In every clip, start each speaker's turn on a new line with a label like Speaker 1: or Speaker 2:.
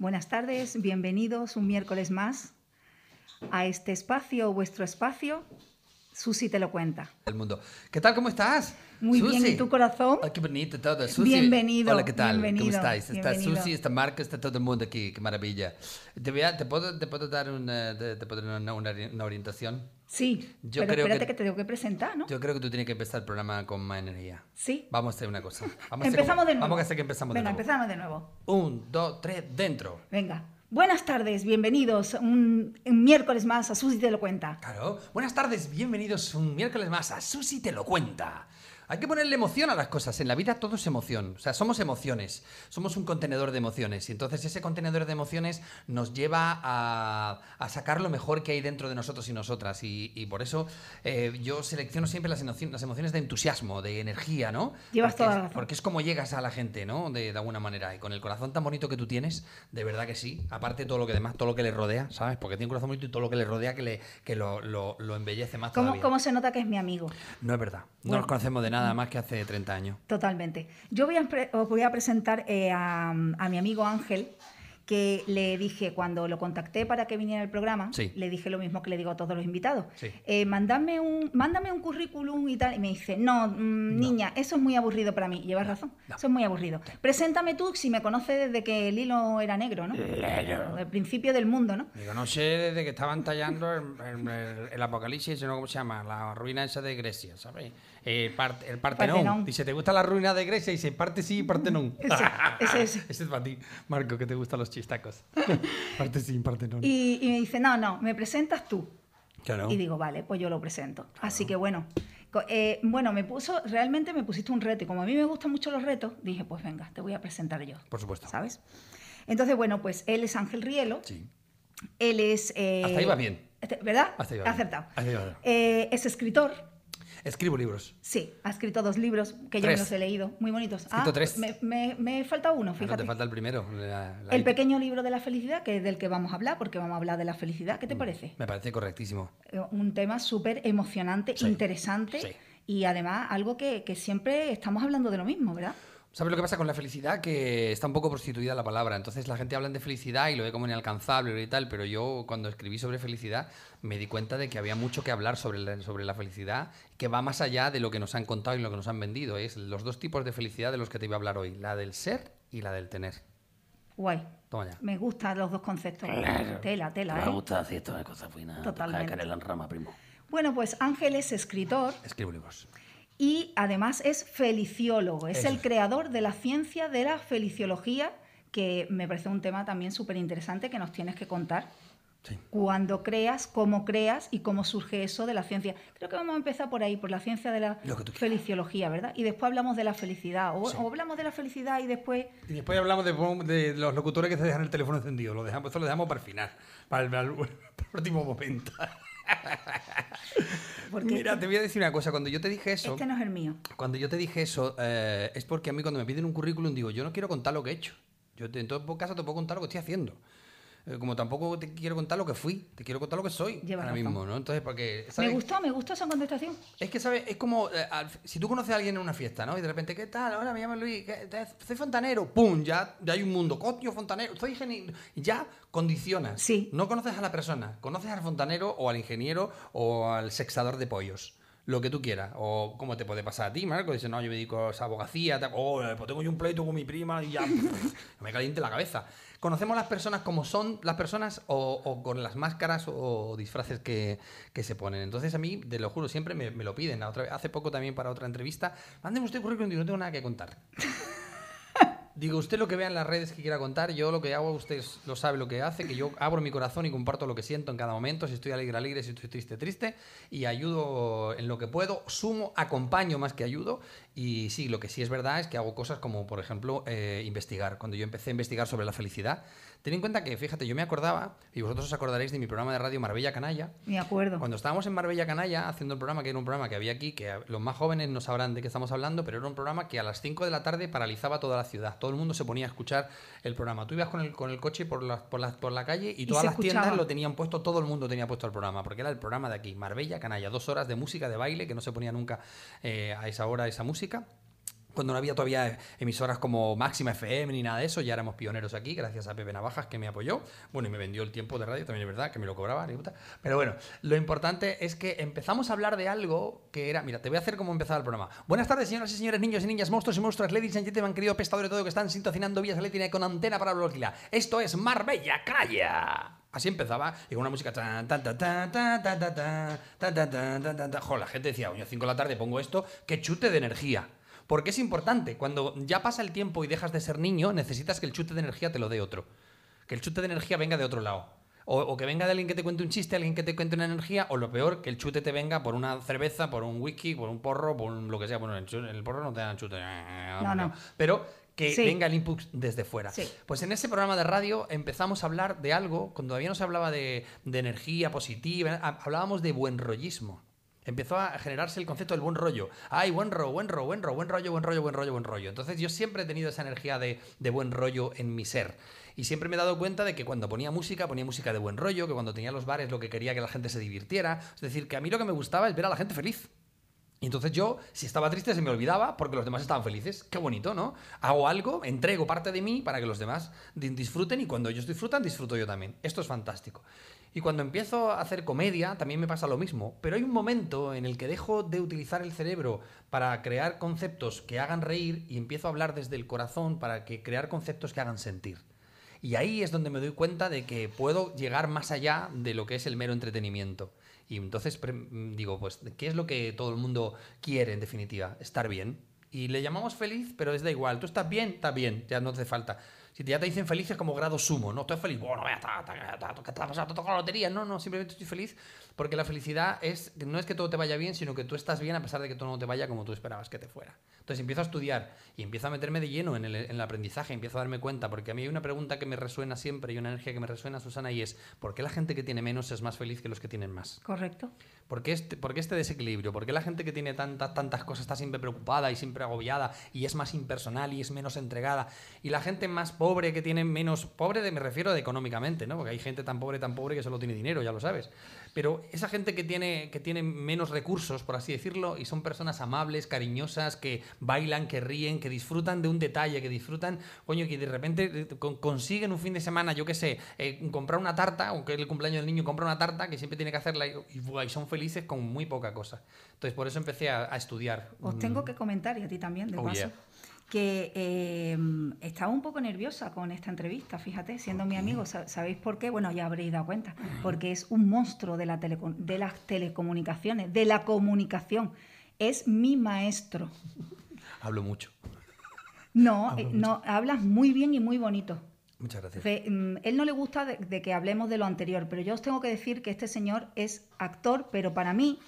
Speaker 1: Buenas tardes, bienvenidos un miércoles más a este espacio, vuestro espacio. Susi te lo cuenta.
Speaker 2: El mundo. ¿Qué tal? ¿Cómo estás?
Speaker 1: Muy
Speaker 2: Susi.
Speaker 1: bien, ¿y tu corazón?
Speaker 2: Ay, qué bonito todo. Susi.
Speaker 1: Bienvenido,
Speaker 2: Hola, ¿qué tal?
Speaker 1: bienvenido,
Speaker 2: ¿Cómo estáis? Está
Speaker 1: bienvenido.
Speaker 2: Susi, está Marco, está todo el mundo aquí. Qué maravilla. ¿Te, voy a- te puedo, te puedo dar una, te, puedo dar una, una una orientación?
Speaker 1: Sí,
Speaker 2: Yo
Speaker 1: pero
Speaker 2: creo
Speaker 1: espérate
Speaker 2: que-
Speaker 1: que... te tengo que presentar, ¿no?
Speaker 2: Yo creo que tú tienes que empezar el programa con más energía.
Speaker 1: Sí.
Speaker 2: Vamos a hacer una cosa. Vamos
Speaker 1: Empezamos
Speaker 2: como-
Speaker 1: de nuevo.
Speaker 2: Vamos a hacer que empezamos
Speaker 1: Venga,
Speaker 2: de nuevo.
Speaker 1: empezamos de nuevo.
Speaker 2: Un, dos, tres, dentro.
Speaker 1: Venga. Buenas tardes, bienvenidos un, un miércoles más a Susi te lo cuenta.
Speaker 2: Claro. Buenas tardes, bienvenidos un miércoles más a Susi te lo cuenta. Hay que ponerle emoción a las cosas. En la vida todo es emoción. O sea, somos emociones. Somos un contenedor de emociones. Y entonces ese contenedor de emociones nos lleva a, a sacar lo mejor que hay dentro de nosotros y nosotras. Y, y por eso eh, yo selecciono siempre las, emociones de entusiasmo, de energía, ¿no?
Speaker 1: Llevas
Speaker 2: porque
Speaker 1: toda la razón.
Speaker 2: Porque es como llegas a la gente, ¿no? De, de alguna manera. Y con el corazón tan bonito que tú tienes, de verdad que sí. Aparte de todo lo que demás, todo lo que le rodea, ¿sabes? Porque tiene un corazón bonito y todo lo que le rodea que, le, que lo, lo- lo embellece más
Speaker 1: ¿Cómo,
Speaker 2: todavía.
Speaker 1: cómo se nota que es mi amigo?
Speaker 2: No es verdad. No
Speaker 1: Bueno.
Speaker 2: nos conocemos de nada más que hace 30 años.
Speaker 1: Totalmente. Yo voy a, os voy a presentar eh, a, a mi amigo Ángel, que le dije cuando lo contacté para que viniera al programa,
Speaker 2: Sí.
Speaker 1: le dije lo mismo que le digo a todos los invitados.
Speaker 2: Sí.
Speaker 1: Eh, mándame, un, mándame un currículum y tal. Y me dice, no, mm, niña, eso es muy aburrido para mí. Llevas razón,
Speaker 2: no.
Speaker 1: eso es muy aburrido. Preséntame tú si me conoces desde que el hilo era negro, ¿no?
Speaker 2: Claro.
Speaker 1: El principio del mundo, ¿no?
Speaker 3: Digo, no sé desde que estaban tallando el, el- el- el apocalipsis, no cómo se llama, la ruina esa de Grecia, ¿sabes? El, part- el Partenón.
Speaker 1: Partenón.
Speaker 3: Dice, ¿te gusta la ruina de Grecia? Y dice, parte sí, parte no.
Speaker 1: Ese, ese es.
Speaker 3: Ese es para ti, Marco, que te gustan los chistacos. parte sí, parte no.
Speaker 1: Y, y me dice, no, no, me presentas tú.
Speaker 2: Claro.
Speaker 1: Y digo, vale, pues yo lo presento. Así que bueno, eh, bueno, me puso, realmente me pusiste un reto. Y como a mí me gustan mucho los retos, dije, pues venga, te voy a presentar yo.
Speaker 2: Por supuesto.
Speaker 1: ¿Sabes? Entonces, bueno, pues él es Ángel Rielo.
Speaker 2: Sí.
Speaker 1: Él es. eh,
Speaker 2: Hasta ahí va bien.
Speaker 1: ¿Verdad?
Speaker 2: Hasta ahí va bien.
Speaker 1: acertado.
Speaker 2: Hasta ahí va bien.
Speaker 1: Eh, es escritor.
Speaker 2: Escribo libros.
Speaker 1: Sí, ha escrito dos libros que yo me los he leído, muy bonitos.
Speaker 2: escrito tres.
Speaker 1: Me, me, me falta uno,
Speaker 2: Claro,
Speaker 1: fíjate.
Speaker 2: te falta el primero. la- la-
Speaker 1: El pequeño libro de la felicidad, que es del que vamos a hablar, porque vamos a hablar de la felicidad.
Speaker 2: Mm.
Speaker 1: ¿Qué te parece?
Speaker 2: Me parece correctísimo.
Speaker 1: Eh, un tema súper emocionante,
Speaker 2: Sí,
Speaker 1: interesante
Speaker 2: sí.
Speaker 1: y además algo que, que siempre estamos hablando de lo mismo, ¿verdad?
Speaker 2: ¿Sabes lo que pasa con la felicidad? Que está un poco prostituida la palabra. Entonces la gente habla de felicidad y lo ve como inalcanzable y tal, pero yo cuando escribí sobre felicidad me di cuenta de que había mucho que hablar sobre la, sobre la felicidad, que va más allá de lo que nos han contado y lo que nos han vendido. Es los dos tipos de felicidad de los que te iba a hablar hoy, la del ser y la del tener.
Speaker 1: Guay.
Speaker 2: Toma ya.
Speaker 1: Me gustan los dos conceptos. Tela, tela,
Speaker 4: Me
Speaker 1: ¿eh?
Speaker 4: gusta decir todas las cosas finas.
Speaker 1: Totalmente.
Speaker 4: Rama, primo.
Speaker 1: Bueno, pues Ángel es escritor
Speaker 2: Escribo libros.
Speaker 1: Y además es feliciólogo. Es
Speaker 2: Eso
Speaker 1: el creador de la ciencia de la feliciología, que me parece un tema también súper interesante que nos tienes que contar.
Speaker 2: Sí.
Speaker 1: Cuando creas, cómo creas y cómo surge eso de la ciencia. Creo que vamos a empezar por ahí, por la ciencia de la feliciología, ¿verdad? Y después hablamos de la felicidad. O,
Speaker 2: Sí.
Speaker 1: o hablamos de la felicidad y después
Speaker 3: Y después hablamos de, de los locutores que se dejan el teléfono encendido. Lo dejamos, eso lo dejamos para el final, para el- para el último momento.
Speaker 1: Porque
Speaker 2: Mira, te voy a decir una cosa. Cuando yo te dije eso,
Speaker 1: este no es el mío.
Speaker 2: cuando yo te dije eso, eh, es porque a mí cuando me piden un currículum digo, yo no quiero contar lo que he hecho. Yo en todo caso te puedo contar lo que estoy haciendo. Eh, como tampoco te quiero contar lo que fui, te quiero contar lo que soy ahora
Speaker 1: razón.
Speaker 2: mismo, ¿no? Entonces, porque...
Speaker 1: Me gustó, me gustó esa contestación.
Speaker 2: Es que, ¿sabes? Es como eh, al- si tú conoces a alguien en una fiesta, ¿no? Y de repente, ¿qué tal? Hola, me llamo Luis, ¿qué- te- soy fontanero. ¡Pum! Ya, ya hay un mundo. Coño, fontanero, soy ingeniero. Ya condicionas.
Speaker 1: Sí.
Speaker 2: No conoces a la persona, conoces al fontanero o al ingeniero o al sexador de pollos. Lo que tú quieras. O cómo te puede pasar a ti, Marco. Dices, no, yo me dedico a esa abogacía. tal. Oh, pues tengo yo un pleito con mi prima y ya me caliente la cabeza. Conocemos las personas como son las personas o, con las máscaras o, disfraces que, que se ponen. Entonces a mí, te lo juro, siempre me, lo piden. Otra hace poco también para otra entrevista, mándeme usted currículum y no tengo nada que contar. Digo, usted lo que vea en las redes que quiera contar, yo lo que hago, usted lo sabe lo que hace, que yo abro mi corazón y comparto lo que siento en cada momento, si estoy alegre, alegre, si estoy triste, triste, y ayudo en lo que puedo, sumo, acompaño más que ayudo, y sí, lo que sí es verdad es que hago cosas como, por ejemplo, eh, investigar. Cuando yo empecé a investigar sobre la felicidad, ten en cuenta que, fíjate, yo me acordaba, y vosotros os acordaréis de mi programa de radio Marbella Canalla,
Speaker 1: Me acuerdo.
Speaker 2: cuando estábamos en Marbella Canalla haciendo el programa, que era un programa que había aquí, que los más jóvenes no sabrán de qué estamos hablando, pero era un programa que a las 5 de la tarde paralizaba toda la ciudad. Todo el mundo se ponía a escuchar el programa. Tú ibas con el, con el coche por la, por, la, por la calle y todas las tiendas lo tenían puesto, todo el mundo tenía puesto el programa, porque era el programa de aquí, Marbella Canalla. Dos horas de música, de baile, que no se ponía nunca eh, a esa hora esa música. Cuando no había todavía emisoras como Máxima FM ni nada de eso, ya éramos pioneros aquí, gracias a Pepe Navajas que me apoyó. Bueno, y me vendió el tiempo de radio, también es verdad, que me lo cobraba. Pero bueno, lo importante es que empezamos a hablar de algo que era. Mira, te voy a hacer como empezaba el programa. Buenas tardes, señoras y señores, niños y niñas, monstruos y monstruos, ladies and gentlemen, querido pescador de todo que están sintonizando vías eléctricas con antena para velocidad. Esto es Marbella Calla. Así empezaba, y con una música tan, la gente decía, oye, 5 de la tarde pongo esto, que chute de energía. Porque es importante, cuando ya pasa el tiempo y dejas de ser niño, necesitas que el chute de energía te lo dé otro. Que el chute de energía venga de otro lado. O, o que venga de alguien que te cuente un chiste, alguien que te cuente una energía, o lo peor, que el chute te venga por una cerveza, por un whisky, por un porro, por un- lo que sea. Bueno, el, el porro no te dan chute.
Speaker 1: No, no.
Speaker 2: Pero que
Speaker 1: Sí.
Speaker 2: venga el input desde fuera.
Speaker 1: Sí.
Speaker 2: Pues en ese programa de radio empezamos a hablar de algo, cuando todavía no se hablaba de, de energía positiva, ha- hablábamos de buen rollismo. Empezó a generarse el concepto del buen rollo. Ay, buen rollo, buen rollo, buen rollo, buen rollo, buen rollo, buen rollo, buen rollo. Entonces yo siempre he tenido esa energía de, de buen rollo en mi ser. Y siempre me he dado cuenta de que cuando ponía música, ponía música de buen rollo, que cuando tenía los bares lo que quería que la gente se divirtiera. Es decir, que a mí lo que me gustaba es ver a la gente feliz. Y entonces yo, si estaba triste, se me olvidaba porque los demás estaban felices. Qué bonito, ¿no? Hago algo, entrego parte de mí para que los demás di- disfruten y cuando ellos disfrutan, disfruto yo también. Esto es fantástico. Y cuando empiezo a hacer comedia, también me pasa lo mismo. Pero hay un momento en el que dejo de utilizar el cerebro para crear conceptos que hagan reír y empiezo a hablar desde el corazón para que crear conceptos que hagan sentir. Y ahí es donde me doy cuenta de que puedo llegar más allá de lo que es el mero entretenimiento. Y entonces mm, digo, pues, ¿qué es lo que todo el mundo quiere en definitiva? Estar bien. Y le llamamos feliz, pero es da igual. Tú estás bien, estás bien, ya no hace falta. Si ya te dicen feliz es como grado sumo, ¿no? Estoy feliz, bueno, vea, está, está, está, está, pasando, lotería, no, no, simplemente estoy feliz porque la felicidad es, no es que todo te vaya bien, sino que tú estás bien a pesar de que todo no te vaya como tú esperabas que te fuera. Entonces empiezo a estudiar y empiezo a meterme de lleno en el, en el aprendizaje, empiezo a darme cuenta, porque a mí hay una pregunta que me resuena siempre y una energía que me resuena, Susana, y es, ¿por qué la gente que tiene menos es más feliz que los que tienen más?
Speaker 1: Correcto.
Speaker 2: ¿Por qué, este, por qué este desequilibrio? ¿Por qué la gente que tiene tantas, tantas cosas está siempre preocupada y siempre agobiada y es más impersonal y es menos entregada? Y la gente más pobre que tiene menos... Pobre de, me refiero de económicamente, ¿no? Porque hay gente tan pobre, tan pobre que solo tiene dinero, ya lo sabes. Pero esa gente que tiene, que tiene menos recursos, por así decirlo, y son personas amables, cariñosas, que bailan, que ríen, que disfrutan de un detalle, que disfrutan, coño, que de repente eh, con- consiguen un fin de semana, yo qué sé, eh, comprar una tarta, aunque es el cumpleaños del niño, compra una tarta, que siempre tiene que hacerla y, y, y son felices con muy poca cosa. Entonces, por eso empecé a, a estudiar.
Speaker 1: Os
Speaker 2: Mm,
Speaker 1: tengo que comentar, y a ti también, de
Speaker 2: Oh,
Speaker 1: paso,
Speaker 2: yeah.
Speaker 1: Que eh, estaba un poco nerviosa con esta entrevista, fíjate, siendo mi amigo. Sa- ¿Sabéis por qué? Bueno, ya habréis dado cuenta. Porque es un monstruo de, la teleco- de las telecomunicaciones, de la comunicación. Es mi maestro.
Speaker 2: Hablo mucho.
Speaker 1: No, eh, no, hablas muy bien y muy bonito.
Speaker 2: Muchas gracias.
Speaker 1: Fe- mm, él no le gusta de, de que hablemos de lo anterior, pero yo os tengo que decir que este señor es actor, pero para mí,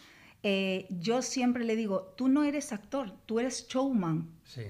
Speaker 1: eh, yo siempre le digo, tú no eres actor, tú eres showman,
Speaker 2: Sí.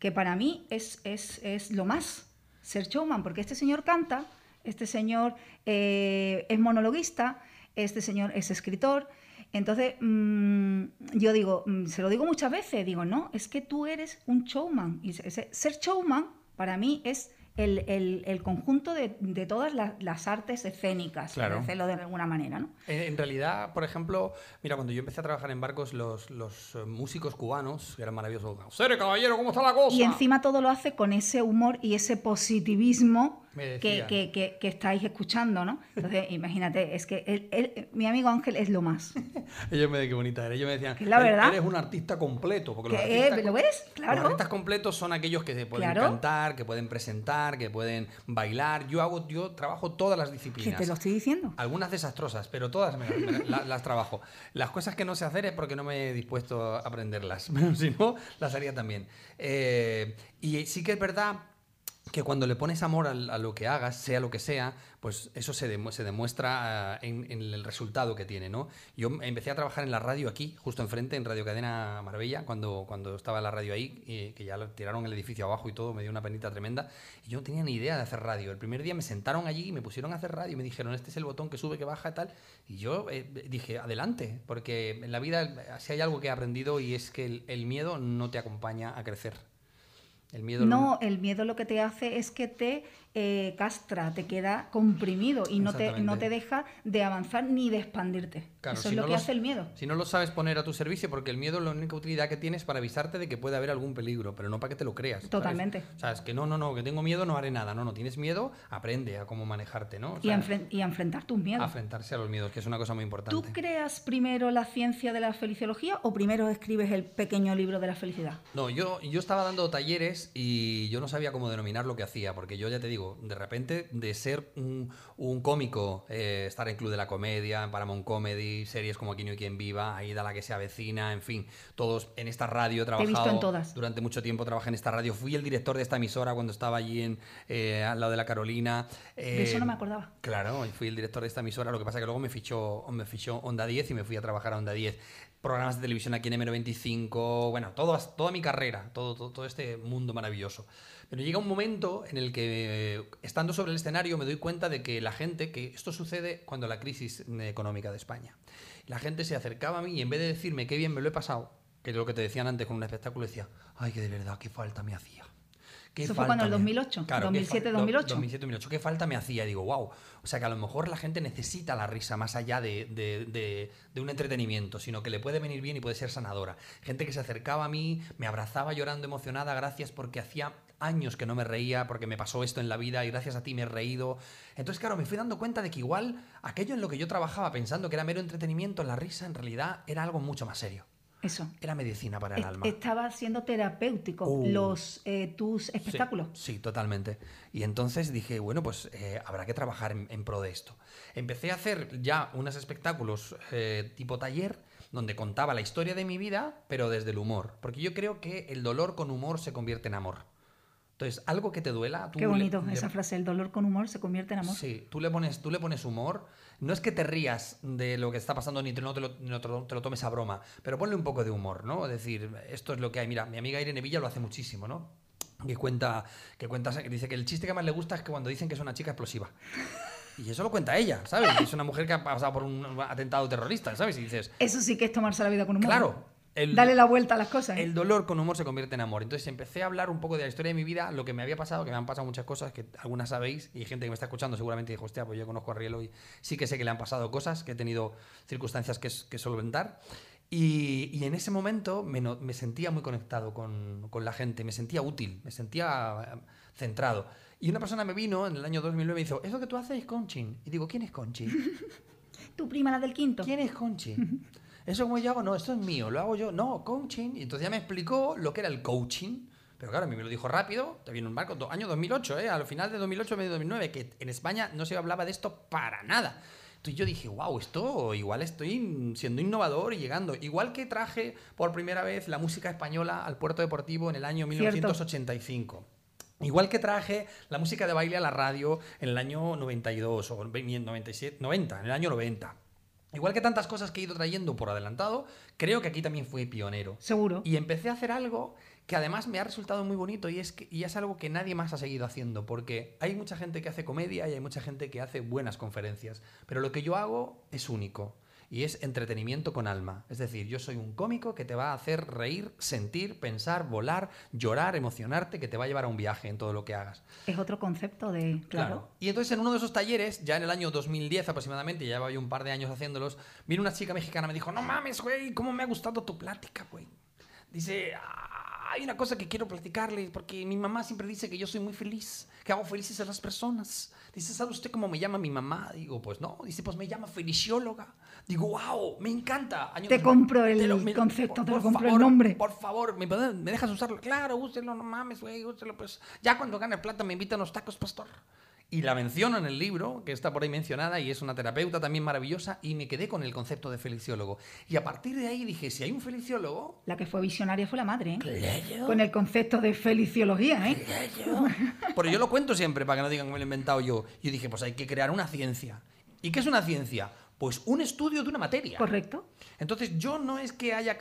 Speaker 1: Que para mí es, es, es lo más, ser showman, porque este señor canta, este señor eh, es monologuista, este señor es escritor. Entonces, mm, yo digo, mm, se lo digo muchas veces, digo, no, es que tú eres un showman. Y ese- ser showman para mí es el, el- el conjunto de, de todas las, las artes escénicas,
Speaker 2: Claro.
Speaker 1: por decirlo de alguna manera, ¿no?
Speaker 2: En, en realidad, por ejemplo, mira, cuando yo empecé a trabajar en barcos, los, los eh, músicos cubanos, que eran maravillosos, Sere, caballero, ¿cómo está la cosa?
Speaker 1: Y encima todo lo hace con ese humor y ese positivismo que, que- que- que estáis escuchando, ¿no? Entonces, imagínate, es que él- él- mi amigo Ángel es lo más.
Speaker 2: Ellos me decían qué bonita era. Ellos me decían,
Speaker 1: Que la
Speaker 2: "Eres-
Speaker 1: verdad.
Speaker 2: eres un artista completo. Porque los
Speaker 1: Que,
Speaker 2: artistas
Speaker 1: eh, ¿lo ves?
Speaker 2: Los
Speaker 1: Claro.
Speaker 2: artistas completos son aquellos que se pueden
Speaker 1: Claro.
Speaker 2: cantar, que pueden presentar, que pueden bailar. Yo hago, yo trabajo todas las
Speaker 1: Que
Speaker 2: disciplinas.
Speaker 1: te lo estoy diciendo.
Speaker 2: Algunas desastrosas, pero todas me- me- la- las trabajo. Las cosas que no sé hacer es porque no me he dispuesto a aprenderlas. Si no, las haría también. Eh, y sí que es verdad que cuando le pones amor al- a, lo que hagas, sea lo que sea, pues eso se, demu- se demuestra ah, en, en el resultado que tiene, ¿no? Yo empecé a trabajar en la radio aquí, justo enfrente, en Radio Cadena Marbella, cuando, cuando estaba la radio ahí, y que ya tiraron el edificio abajo y todo, me dio una penita tremenda, y yo no tenía ni idea de hacer radio. El primer día me sentaron allí y me pusieron a hacer radio, y me dijeron, este es el botón que sube, que baja y tal, y yo eh, dije, adelante, porque en la vida eh, si hay algo que he aprendido y es que el miedo no te acompaña a crecer. El miedo
Speaker 1: No, el miedo lo que te hace es que te eh, castra, te queda comprimido y no te, no te deja de avanzar ni de expandirte.
Speaker 2: Claro,
Speaker 1: Eso
Speaker 2: si
Speaker 1: es lo
Speaker 2: no
Speaker 1: que
Speaker 2: los-
Speaker 1: hace el miedo.
Speaker 2: Si no lo sabes poner a tu servicio, porque el miedo la única utilidad que tiene es para avisarte de que puede haber algún peligro, pero no para que te lo creas. ¿sabes?
Speaker 1: Totalmente.
Speaker 2: O sea, es que no, no, no, que tengo miedo, no haré nada. No, no, tienes miedo, aprende a cómo manejarte, ¿no? O
Speaker 1: Y, a enfren- y a enfrentar tus
Speaker 2: a
Speaker 1: miedos.
Speaker 2: enfrentarse a los miedos, que es una cosa muy importante.
Speaker 1: ¿Tú creas primero la ciencia de la feliciología o primero escribes el pequeño libro de la felicidad?
Speaker 2: No, yo, yo estaba dando talleres y yo no sabía cómo denominar lo que hacía, porque yo ya te digo, de repente de ser un, un cómico, eh, estar en Club de la Comedia, en Paramount Comedy, series como Aquí no hay quien viva, Aida la que se avecina, en fin, todos en esta radio he
Speaker 1: he visto en todas.
Speaker 2: Durante mucho tiempo trabajé en esta radio, fui el director de esta emisora cuando estaba allí en, eh, al lado de la Carolina.
Speaker 1: De eso
Speaker 2: eh,
Speaker 1: no me acordaba.
Speaker 2: Claro, fui el director de esta emisora, lo que pasa que luego me fichó, me fichó Onda 10 y me fui a trabajar a Onda 10. Programas de televisión aquí en M95, bueno, toda mi carrera, todo, todo, todo este mundo maravilloso. Pero llega un momento en el que, eh, estando sobre el escenario, me doy cuenta de que la gente, que esto sucede cuando la crisis eh, económica de España, la gente se acercaba a mí y en vez de decirme qué bien me lo he pasado, que es lo que te decían antes con un espectáculo, decía, ay, que de verdad, qué falta me hacía. ¿Qué
Speaker 1: Eso fue cuando, el
Speaker 2: me-
Speaker 1: 2008,
Speaker 2: Claro, qué
Speaker 1: 2007,
Speaker 2: fal-
Speaker 1: 2008.
Speaker 2: 2007, 2008. ¿Qué falta me hacía? Y digo, wow. O sea que a lo mejor la gente necesita la risa más allá de, de- de- de un entretenimiento, sino que le puede venir bien y puede ser sanadora. Gente que se acercaba a mí, me abrazaba llorando emocionada, gracias porque hacía años que no me reía, porque me pasó esto en la vida y gracias a ti me he reído. Entonces, claro, me fui dando cuenta de que igual aquello en lo que yo trabajaba pensando que era mero entretenimiento, la risa en realidad era algo mucho más serio.
Speaker 1: Eso.
Speaker 2: Era medicina para el
Speaker 1: Est-
Speaker 2: alma.
Speaker 1: Estaba siendo terapéutico
Speaker 2: Uh.
Speaker 1: los, eh, tus espectáculos.
Speaker 2: Sí, sí, totalmente. Y entonces dije, bueno, pues eh, habrá que trabajar en, en pro de esto. Empecé a hacer ya unos espectáculos eh, tipo taller donde contaba la historia de mi vida, pero desde el humor. Porque yo creo que el dolor con humor se convierte en amor. Entonces, algo que te duela... tú
Speaker 1: Qué
Speaker 2: le-
Speaker 1: bonito
Speaker 2: le-
Speaker 1: esa frase, el dolor con humor se convierte en amor.
Speaker 2: Sí, tú le, pones, tú le pones humor. No es que te rías de lo que está pasando ni te, no te lo, no te lo- te lo tomes a broma, pero ponle un poco de humor, ¿no? Es decir, esto es lo que hay. Mira, mi amiga Irene Villa lo hace muchísimo, ¿no? Que cuenta, que cuenta, dice que el chiste que más le gusta es que cuando dicen que es una chica explosiva. Y eso lo cuenta ella, ¿sabes? Es una mujer que ha pasado por un atentado terrorista, ¿sabes? Y dices,
Speaker 1: Eso sí que es tomarse la vida con humor.
Speaker 2: claro, el,
Speaker 1: Dale la vuelta a las cosas. ¿eh?
Speaker 2: el dolor con humor se convierte en amor. Entonces empecé a hablar un poco de la historia de mi vida, lo que me había pasado, que me han pasado muchas cosas, que algunas sabéis, y gente que me está escuchando seguramente dijo, hostia, pues yo conozco a Rielo y sí que sé que le han pasado cosas, que he tenido circunstancias que, que solventar. Y, y en ese momento me, sentía muy conectado con, con la gente, me sentía útil, me sentía eh, centrado. Y una persona me vino en el año 2009 y me dijo, ¿eso que tú haces es coaching? Y digo, ¿quién es coaching?
Speaker 1: Tu prima, la del quinto.
Speaker 2: ¿Quién es coaching? ¿Eso como yo hago? No, esto es mío, lo hago yo. No, coaching. Y entonces ya me explicó lo que era el coaching. Pero claro, a mí me lo dijo rápido, te viene un barco, do- año 2008, ¿eh? al final de 2008, medio 2009, que en España no se hablaba de esto para nada. Entonces yo dije, wow, esto igual estoy siendo innovador y llegando. Igual que traje por primera vez la música española al puerto deportivo en el año
Speaker 1: Cierto.
Speaker 2: 1985. Igual que traje la música de baile a la radio en el año 92 o 97, 90, en el año 90. Igual que tantas cosas que he ido trayendo por adelantado, creo que aquí también fui pionero.
Speaker 1: Seguro.
Speaker 2: Y empecé a hacer algo que además me ha resultado muy bonito y es, que, y es algo que nadie más ha seguido haciendo, porque hay mucha gente que hace comedia y hay mucha gente que hace buenas conferencias, pero lo que yo hago es único y es entretenimiento con alma. Es decir, yo soy un cómico que te va a hacer reír, sentir, pensar, volar, llorar, emocionarte, que te va a llevar a un viaje en todo lo que hagas.
Speaker 1: Es otro concepto de. Claro.
Speaker 2: Y entonces en uno de esos talleres, ya en el año 2010 aproximadamente, ya llevaba yo un par de años haciéndolos, vino una chica mexicana me dijo, no mames, güey, ¿cómo me ha gustado tu plática, güey? Dice, "Ah, hay una cosa que quiero platicarle, porque mi mamá siempre dice que yo soy muy feliz, que hago felices a las personas. Dice, ¿sabe usted cómo me llama mi mamá? Digo, pues no. Dice, pues me llama felicióloga. Digo, wow, me encanta.
Speaker 1: Te
Speaker 2: 2000.
Speaker 1: compro el
Speaker 2: Te me-
Speaker 1: concepto, te lo
Speaker 2: por
Speaker 1: compro el
Speaker 2: favor,
Speaker 1: nombre.
Speaker 2: Por favor, ¿me, ¿me dejas usarlo? Claro, úselo, no mames, güey, úselo. Pues ya cuando gane plata me invita a unos tacos, pastor. Y la menciono en el libro, que está por ahí mencionada, y es una terapeuta también maravillosa, y me quedé con el concepto de feliciólogo. Y a partir de ahí dije, si hay un feliciólogo,
Speaker 1: La que fue visionaria fue la madre, ¿eh?
Speaker 4: Claro.
Speaker 1: Con el concepto de feliciología, ¿eh?
Speaker 4: Claro.
Speaker 2: pero yo lo cuento siempre para que no digan que me lo he inventado yo. Yo dije, pues hay que crear una ciencia. ¿Y qué es una ciencia? Pues un estudio de una materia.
Speaker 1: Correcto.
Speaker 2: Entonces yo no es que haya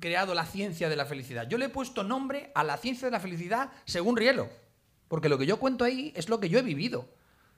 Speaker 2: creado la ciencia de la felicidad, yo le he puesto nombre a la ciencia de la felicidad según Rielo, porque lo que yo cuento ahí es lo que yo he vivido.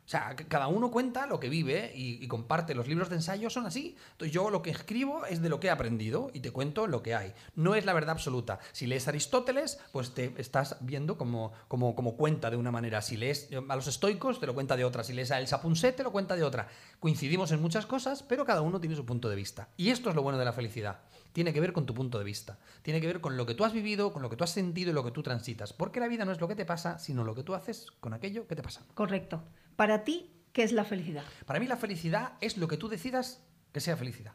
Speaker 2: O sea, cada uno cuenta lo que vive y, comparte. Los libros de ensayo son así. Entonces yo lo que escribo es de lo que he aprendido y te cuento lo que hay. No es la verdad absoluta. Si lees Aristóteles, pues te estás viendo como, como, como cuenta de una manera. Si lees a los estoicos, te lo cuenta de otra. Si lees a El Sapunset, te lo cuenta de otra. Coincidimos en muchas cosas, pero cada uno tiene su punto de vista. Y esto es lo bueno de la felicidad. Tiene que ver con tu punto de vista. Tiene que ver con lo que tú has vivido, con lo que tú has sentido y lo que tú transitas. Porque la vida no es lo que te pasa, sino lo que tú haces con aquello que te pasa.
Speaker 1: Correcto. Para ti, ¿qué es la felicidad?
Speaker 2: Para mí la felicidad es lo que tú decidas que sea felicidad.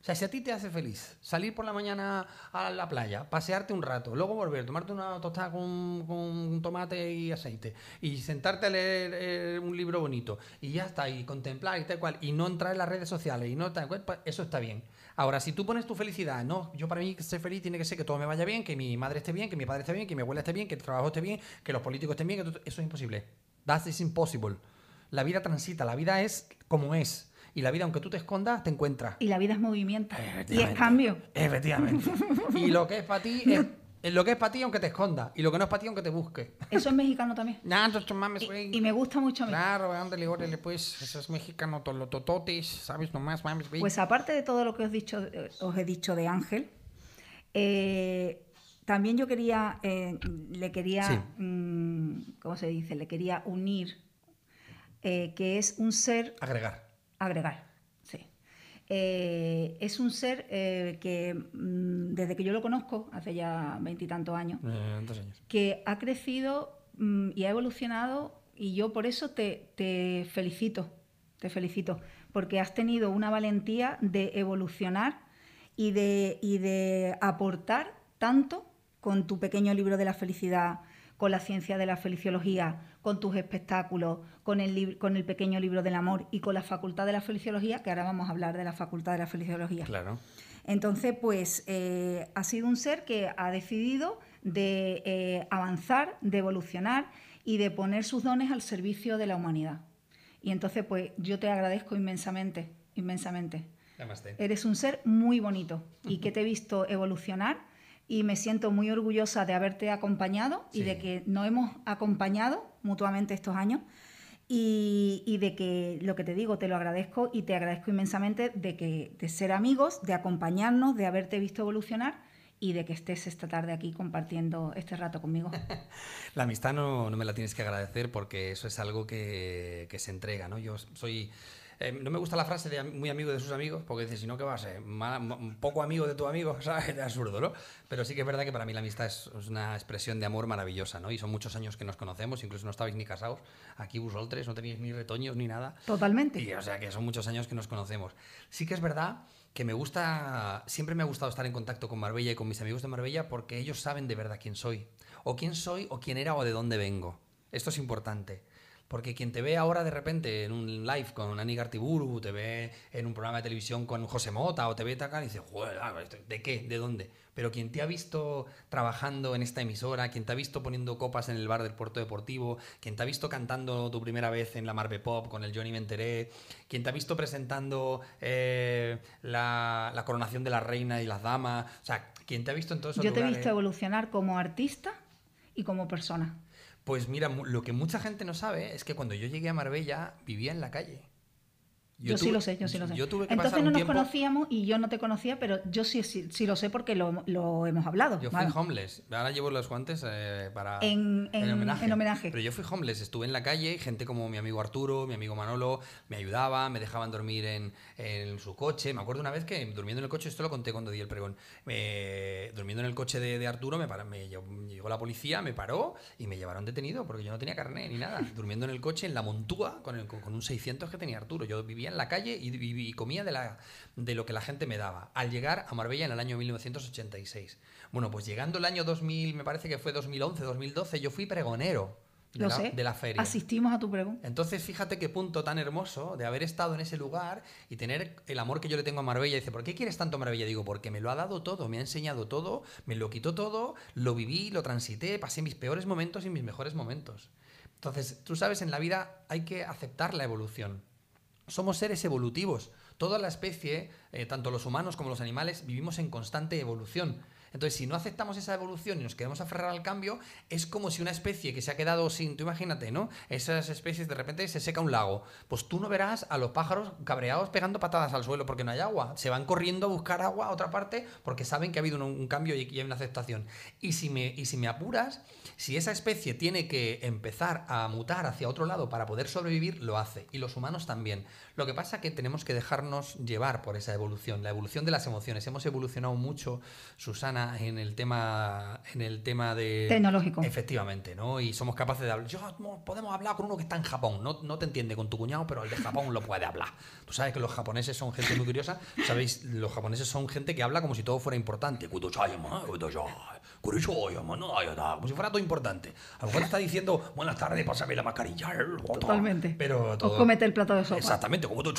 Speaker 2: O sea, si a ti te hace feliz salir por la mañana a la playa, pasearte un rato, luego volver, tomarte una tostada con, con tomate y aceite y sentarte a leer eh, un libro bonito y ya está, y contemplar y tal cual, y no entrar en las redes sociales y no tal cual, pues eso está bien. Ahora, si tú pones tu felicidad, no, yo para mí ser feliz tiene que ser que todo me vaya bien, que mi madre esté bien, que mi padre esté bien, que mi abuela esté bien, que el trabajo esté bien, que los políticos estén bien, que todo- eso es imposible. That is impossible. La vida transita, la vida es como es. Y la vida, aunque tú te escondas, te encuentras.
Speaker 1: Y la vida es movimiento. Y es cambio.
Speaker 2: Efectivamente. y lo que es para ti es, lo que es para ti aunque te esconda. Y lo que no es para ti aunque te busque.
Speaker 1: Eso es mexicano también.
Speaker 2: Nah, entonces, mames.
Speaker 1: Y, y me gusta mucho a mí.
Speaker 2: Claro, ándale, órale, pues. Eso es mexicano, tolotototes, ¿sabes? Nomás, mames, güey.
Speaker 1: Pues aparte de todo lo que os, dicho, eh, os he dicho de Ángel, eh, también yo quería, eh, le quería,
Speaker 2: Sí.
Speaker 1: mm, ¿cómo se dice? Le quería unir, eh, que es un ser
Speaker 2: Agregar.
Speaker 1: agregar. Eh, es un ser eh, que mm, desde que yo lo conozco, hace ya veintitantos años,
Speaker 2: Eh, años.
Speaker 1: que ha crecido mm, y ha evolucionado y yo por eso te, te felicito, te felicito, porque has tenido una valentía de evolucionar y de, y de aportar tanto con tu pequeño libro de la felicidad, con la ciencia de la feliciología, con tus espectáculos, con el, con el pequeño libro del amor y con la facultad de la feliciología, que ahora vamos a hablar de la facultad de la feliciología.
Speaker 2: Claro.
Speaker 1: Entonces, pues eh, ha sido un ser que ha decidido de eh, avanzar, de evolucionar y de poner sus dones al servicio de la humanidad. Y entonces, pues yo te agradezco inmensamente, inmensamente.
Speaker 2: Namaste.
Speaker 1: Eres un ser muy bonito y que te he visto evolucionar y me siento muy orgullosa de haberte acompañado y de que nos hemos acompañado mutuamente estos años y, y de que lo que te digo te lo agradezco y te agradezco inmensamente de que de ser amigos, de acompañarnos, de haberte visto evolucionar y de que estés esta tarde aquí compartiendo este rato conmigo.
Speaker 2: La amistad no, no me la tienes que agradecer porque eso es algo que, que se entrega, ¿no? Yo soy... eh, no me gusta la frase de muy amigo de sus amigos, porque dices, si no, ¿qué va a ser? Ma- ma- un poco amigo de tu amigo, ¿sabes? Es absurdo, ¿no? Pero sí que es verdad que para mí la amistad es, es una expresión de amor maravillosa, ¿no? Y son muchos años que nos conocemos, incluso no estabais ni casados. Aquí vosotros no teníais ni retoños ni nada.
Speaker 1: Totalmente.
Speaker 2: Y, o sea que son muchos años que nos conocemos. Sí que es verdad que me gusta, siempre me ha gustado estar en contacto con Marbella y con mis amigos de Marbella porque ellos saben de verdad quién soy. O quién soy, o quién era, o de dónde vengo. Esto es importante. Porque quien te ve ahora de repente en un live con Ani Gartiburu, te ve en un programa de televisión con José Mota, o te ve acá y dice, "Joder, ah, ¿de qué? ¿De dónde? Pero quien te ha visto trabajando en esta emisora, quien te ha visto poniendo copas en el bar del Puerto Deportivo, quien te ha visto cantando tu primera vez en la Marbe Pop con el Johnny Menteré, quien te ha visto presentando eh, la, la coronación de la reina y las damas, o sea, quien te ha visto en todos esos
Speaker 1: Yo te he visto evolucionar como artista y como persona.
Speaker 2: Pues mira, lo que mucha gente no sabe es que cuando yo llegué a Marbella vivía en la calle.
Speaker 1: Yo, sí
Speaker 2: tuve-
Speaker 1: lo sé, yo sí lo sé.
Speaker 2: Yo tuve que
Speaker 1: Entonces
Speaker 2: pasar
Speaker 1: no
Speaker 2: un
Speaker 1: nos conocíamos y yo no te conocía, pero yo sí, sí, sí lo sé porque lo, lo hemos hablado.
Speaker 2: Yo fui
Speaker 1: Vale.
Speaker 2: homeless. Ahora llevo los guantes eh, para.
Speaker 1: En- en- en homenaje.
Speaker 2: Pero yo fui homeless. Estuve en la calle y gente como mi amigo Arturo, mi amigo Manolo, me ayudaban, me dejaban dormir en, en su coche. Me acuerdo una vez que durmiendo en el coche, esto lo conté cuando di el pregón. me- durmiendo en el coche de, de Arturo, me, para- me lle- llegó la policía, me paró y me llevaron detenido porque yo no tenía carné ni nada. Durmiendo en el coche en la montúa con, el- con, con un 600 que tenía Arturo. Yo vivía en la calle y, viví- y comía de, la, de lo que la gente me daba. Al llegar a Marbella en el año 1986. Bueno, pues llegando el año 2000, me parece que fue 2011, 2012, yo fui pregonero de,
Speaker 1: Lo
Speaker 2: la,
Speaker 1: sé.
Speaker 2: de la feria.
Speaker 1: Asistimos a tu pregunta.
Speaker 2: Entonces, fíjate qué punto tan hermoso de haber estado en ese lugar y tener el amor que yo le tengo a Marbella. Dice, ¿por qué quieres tanto Marbella? Digo, porque me lo ha dado todo, me ha enseñado todo, me lo quitó todo, lo viví, lo transité, pasé mis peores momentos y mis mejores momentos. Entonces, tú sabes, en la vida hay que aceptar la evolución. Somos seres evolutivos. Toda la especie, eh, tanto los humanos como los animales, vivimos en constante evolución. Entonces, si no aceptamos esa evolución y nos queremos aferrar al cambio, es como si una especie que se ha quedado sin, tú imagínate, ¿no? Esas especies de repente se seca un lago. Pues tú no verás a los pájaros cabreados pegando patadas al suelo porque no hay agua. Se van corriendo a buscar agua a otra parte porque saben que ha habido un, un cambio y y hay una aceptación. Y si, me, y si me apuras, si esa especie tiene que empezar a mutar hacia otro lado para poder sobrevivir, lo hace. Y los humanos también. Lo que pasa es que tenemos que dejarnos llevar por esa evolución, la evolución de las emociones. Hemos evolucionado mucho, Susana, en el tema, en el tema de...
Speaker 1: Tecnológico.
Speaker 2: Efectivamente, ¿no? Y somos capaces de hablar. Yo, podemos hablar con uno que está en Japón. No, no te entiende con tu cuñado, pero el de Japón lo puede hablar. Tú sabes que los japoneses son gente muy curiosa. Sabéis, los japoneses son gente que habla como si todo fuera importante. Como si fuera todo importante. A lo mejor está diciendo, buenas tardes, pásame la mascarilla.
Speaker 1: Totalmente.
Speaker 2: Pero todo...
Speaker 1: O cómete el plato de sopa.
Speaker 2: Exactamente, como tu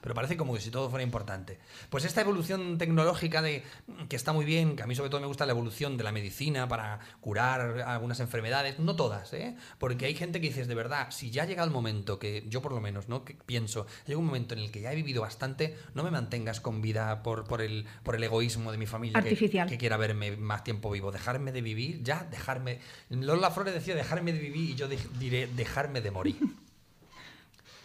Speaker 2: Pero parece como que si todo fuera importante. Pues esta evolución tecnológica de que está muy bien, que a mí sobre todo me gusta la evolución de la medicina para curar algunas enfermedades, no todas, ¿eh? Porque hay gente que dices, de verdad, si ya llega el momento que yo por lo menos, ¿no? Que pienso, llega un momento en el que ya he vivido bastante, no me mantengas con vida por, por, el, por el egoísmo de mi familia que-
Speaker 1: Artificial.
Speaker 2: Que, quiera verme más tiempo vivo. Dejarme de vivir, ya, dejarme. Lola Flores decía dejarme de vivir y yo diré dejarme de morir.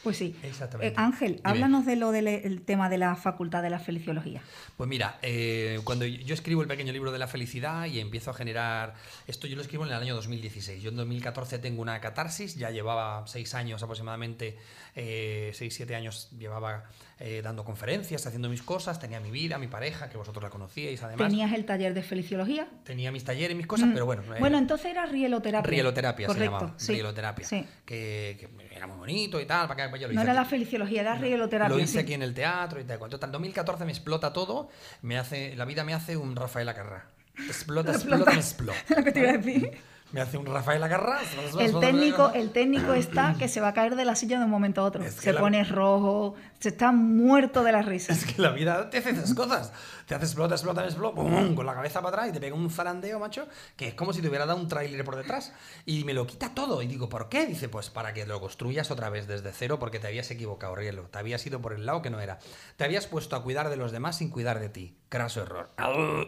Speaker 1: Pues sí.
Speaker 2: Exactamente.
Speaker 1: Eh, Ángel,
Speaker 2: Dime.
Speaker 1: háblanos de lo del el tema de la facultad de la feliciología.
Speaker 2: Pues mira, eh, cuando yo escribo el pequeño libro de la felicidad y empiezo a generar esto, yo lo escribo en el año 2016. Yo en 2014 tengo una catarsis, ya llevaba seis años aproximadamente, eh, seis, siete años llevaba eh, dando conferencias, haciendo mis cosas, tenía mi vida, mi pareja, que vosotros la conocíais además.
Speaker 1: Tenías el taller de feliciología.
Speaker 2: Tenía mis talleres, mis cosas,
Speaker 1: Mm.
Speaker 2: pero bueno.
Speaker 1: Bueno, entonces era rieloterapia.
Speaker 2: Rieloterapia se
Speaker 1: Correcto,
Speaker 2: llamaba.
Speaker 1: sí.
Speaker 2: Rieloterapia.
Speaker 1: Sí.
Speaker 2: Que, que era muy bonito y tal. Para que, pues yo lo
Speaker 1: No
Speaker 2: hice
Speaker 1: era la
Speaker 2: aquí.
Speaker 1: feliciología, era rieloterapia.
Speaker 2: Lo hice
Speaker 1: sí.
Speaker 2: aquí en el teatro y tal. Total, en 2014 me explota todo. Me hace, la vida me hace un Rafael Acarrá. Explota, explota, me explota.
Speaker 1: lo que te iba a decir.
Speaker 2: Me hace un Rafael Acarrá.
Speaker 1: El técnico, el técnico está que se va a caer de la silla de un momento a otro.
Speaker 2: Es que
Speaker 1: se
Speaker 2: la-
Speaker 1: pone rojo, se está muerto de la risa.
Speaker 2: Es que la vida te hace esas cosas. Te hace explota, explota, explota, pum, con la cabeza para atrás y te pega un zarandeo, macho, que es como si te hubiera dado un tráiler por detrás. Y me lo quita todo. Y digo, ¿por qué? Dice, pues para que lo construyas otra vez desde cero porque te habías equivocado, Rielo. Te habías ido por el lado que no era. Te habías puesto a cuidar de los demás sin cuidar de ti. Craso error.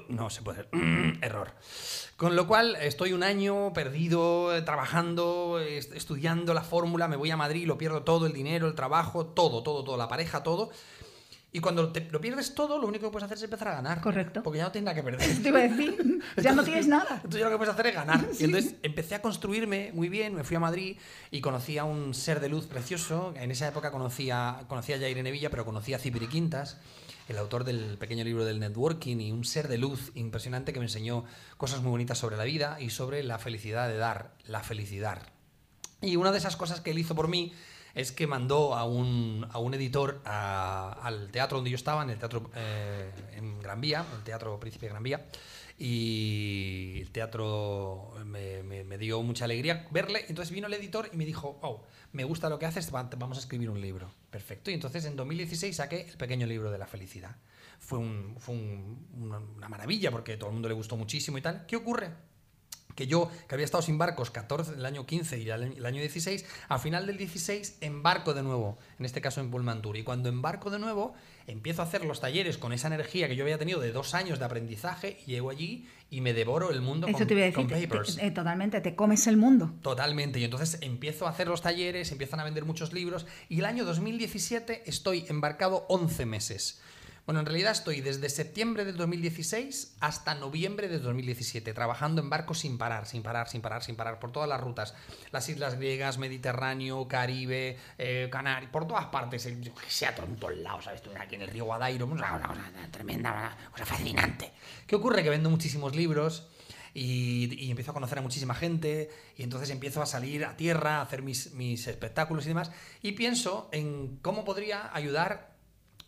Speaker 2: No se puede. Error. Con lo cual, estoy un año perdido, trabajando, est- estudiando la fórmula, me voy a Madrid, lo pierdo todo, el dinero, el trabajo, todo, todo, todo, la pareja, todo. Y cuando te- lo pierdes todo, lo único que puedes hacer es empezar a ganar.
Speaker 1: Correcto.
Speaker 2: Porque ya no tienes nada que perder.
Speaker 1: Te iba a decir, ya no tienes nada.
Speaker 2: Entonces ya lo que puedes hacer es ganar. Y entonces empecé a construirme muy bien, me fui a Madrid y conocí a un ser de luz precioso. En esa época conocía, conocía a Irene Villa, pero conocía a Cipri Quintas, el autor del pequeño libro del networking y un ser de luz impresionante que me enseñó cosas muy bonitas sobre la vida y sobre la felicidad de dar, la felicidad. Y una de esas cosas que él hizo por mí es que mandó a un, a un editor al teatro donde yo estaba, en el teatro eh, en Gran Vía, el Teatro Príncipe de Gran Vía, y el teatro me, dio mucha alegría verle. Entonces vino el editor y me dijo, oh, me gusta lo que haces, va- vamos a escribir un libro. Perfecto. Y entonces en 2016 saqué el pequeño libro de la felicidad. Fue, un- fue un- una, una maravilla porque a todo el mundo le gustó muchísimo y tal. ¿Qué ocurre? Que yo, que había estado sin barcos 14, el año 15 y el año- el año 16, al final del 16 embarco de nuevo, en este caso en Pullman Tour. Y cuando embarco de nuevo, empiezo a hacer los talleres con esa energía que yo había tenido de dos años de aprendizaje, y llego allí y me devoro el mundo
Speaker 1: Eso
Speaker 2: con,
Speaker 1: te iba a decir,
Speaker 2: con
Speaker 1: te- te-
Speaker 2: papers.
Speaker 1: eh, totalmente, te comes el mundo.
Speaker 2: Totalmente. Y entonces empiezo a hacer los talleres, empiezan a vender muchos libros y el año 2017 estoy embarcado 11 meses. Bueno, en realidad estoy desde septiembre del 2016 hasta noviembre del 2017 trabajando en barcos sin parar, sin parar, sin parar, sin parar, por todas las rutas. Las islas griegas, Mediterráneo, Caribe, eh, Canarias, por todas partes. que sé, a todos, lados, ¿sabes? Estuve aquí en el río Guadairo, una, cosa tremenda, una cosa fascinante. ¿Qué ocurre? Que vendo muchísimos libros y, y empiezo a conocer a muchísima gente y entonces empiezo a salir a tierra, a hacer mis espectáculos y demás y pienso en cómo podría ayudar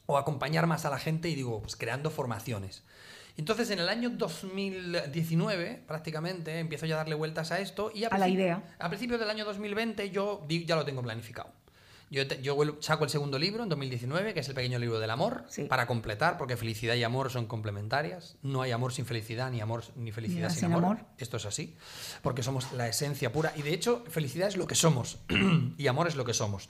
Speaker 2: o acompañar más a la gente y digo, pues creando formaciones. Entonces en el año 2019 prácticamente empiezo ya a darle vueltas a esto y a,
Speaker 1: A la idea.
Speaker 2: a principios del año 2020 yo ya lo tengo planificado. Yo, te- yo vuelvo- saco el segundo libro en 2019, que es el pequeño libro del amor,
Speaker 1: Sí.
Speaker 2: para completar, porque felicidad y amor son complementarias. No hay amor sin felicidad, ni amor ni felicidad
Speaker 1: Ni
Speaker 2: sin, amor.
Speaker 1: amor.
Speaker 2: Esto es así, porque somos la esencia pura. Y de hecho, felicidad es lo que somos y amor es lo que somos.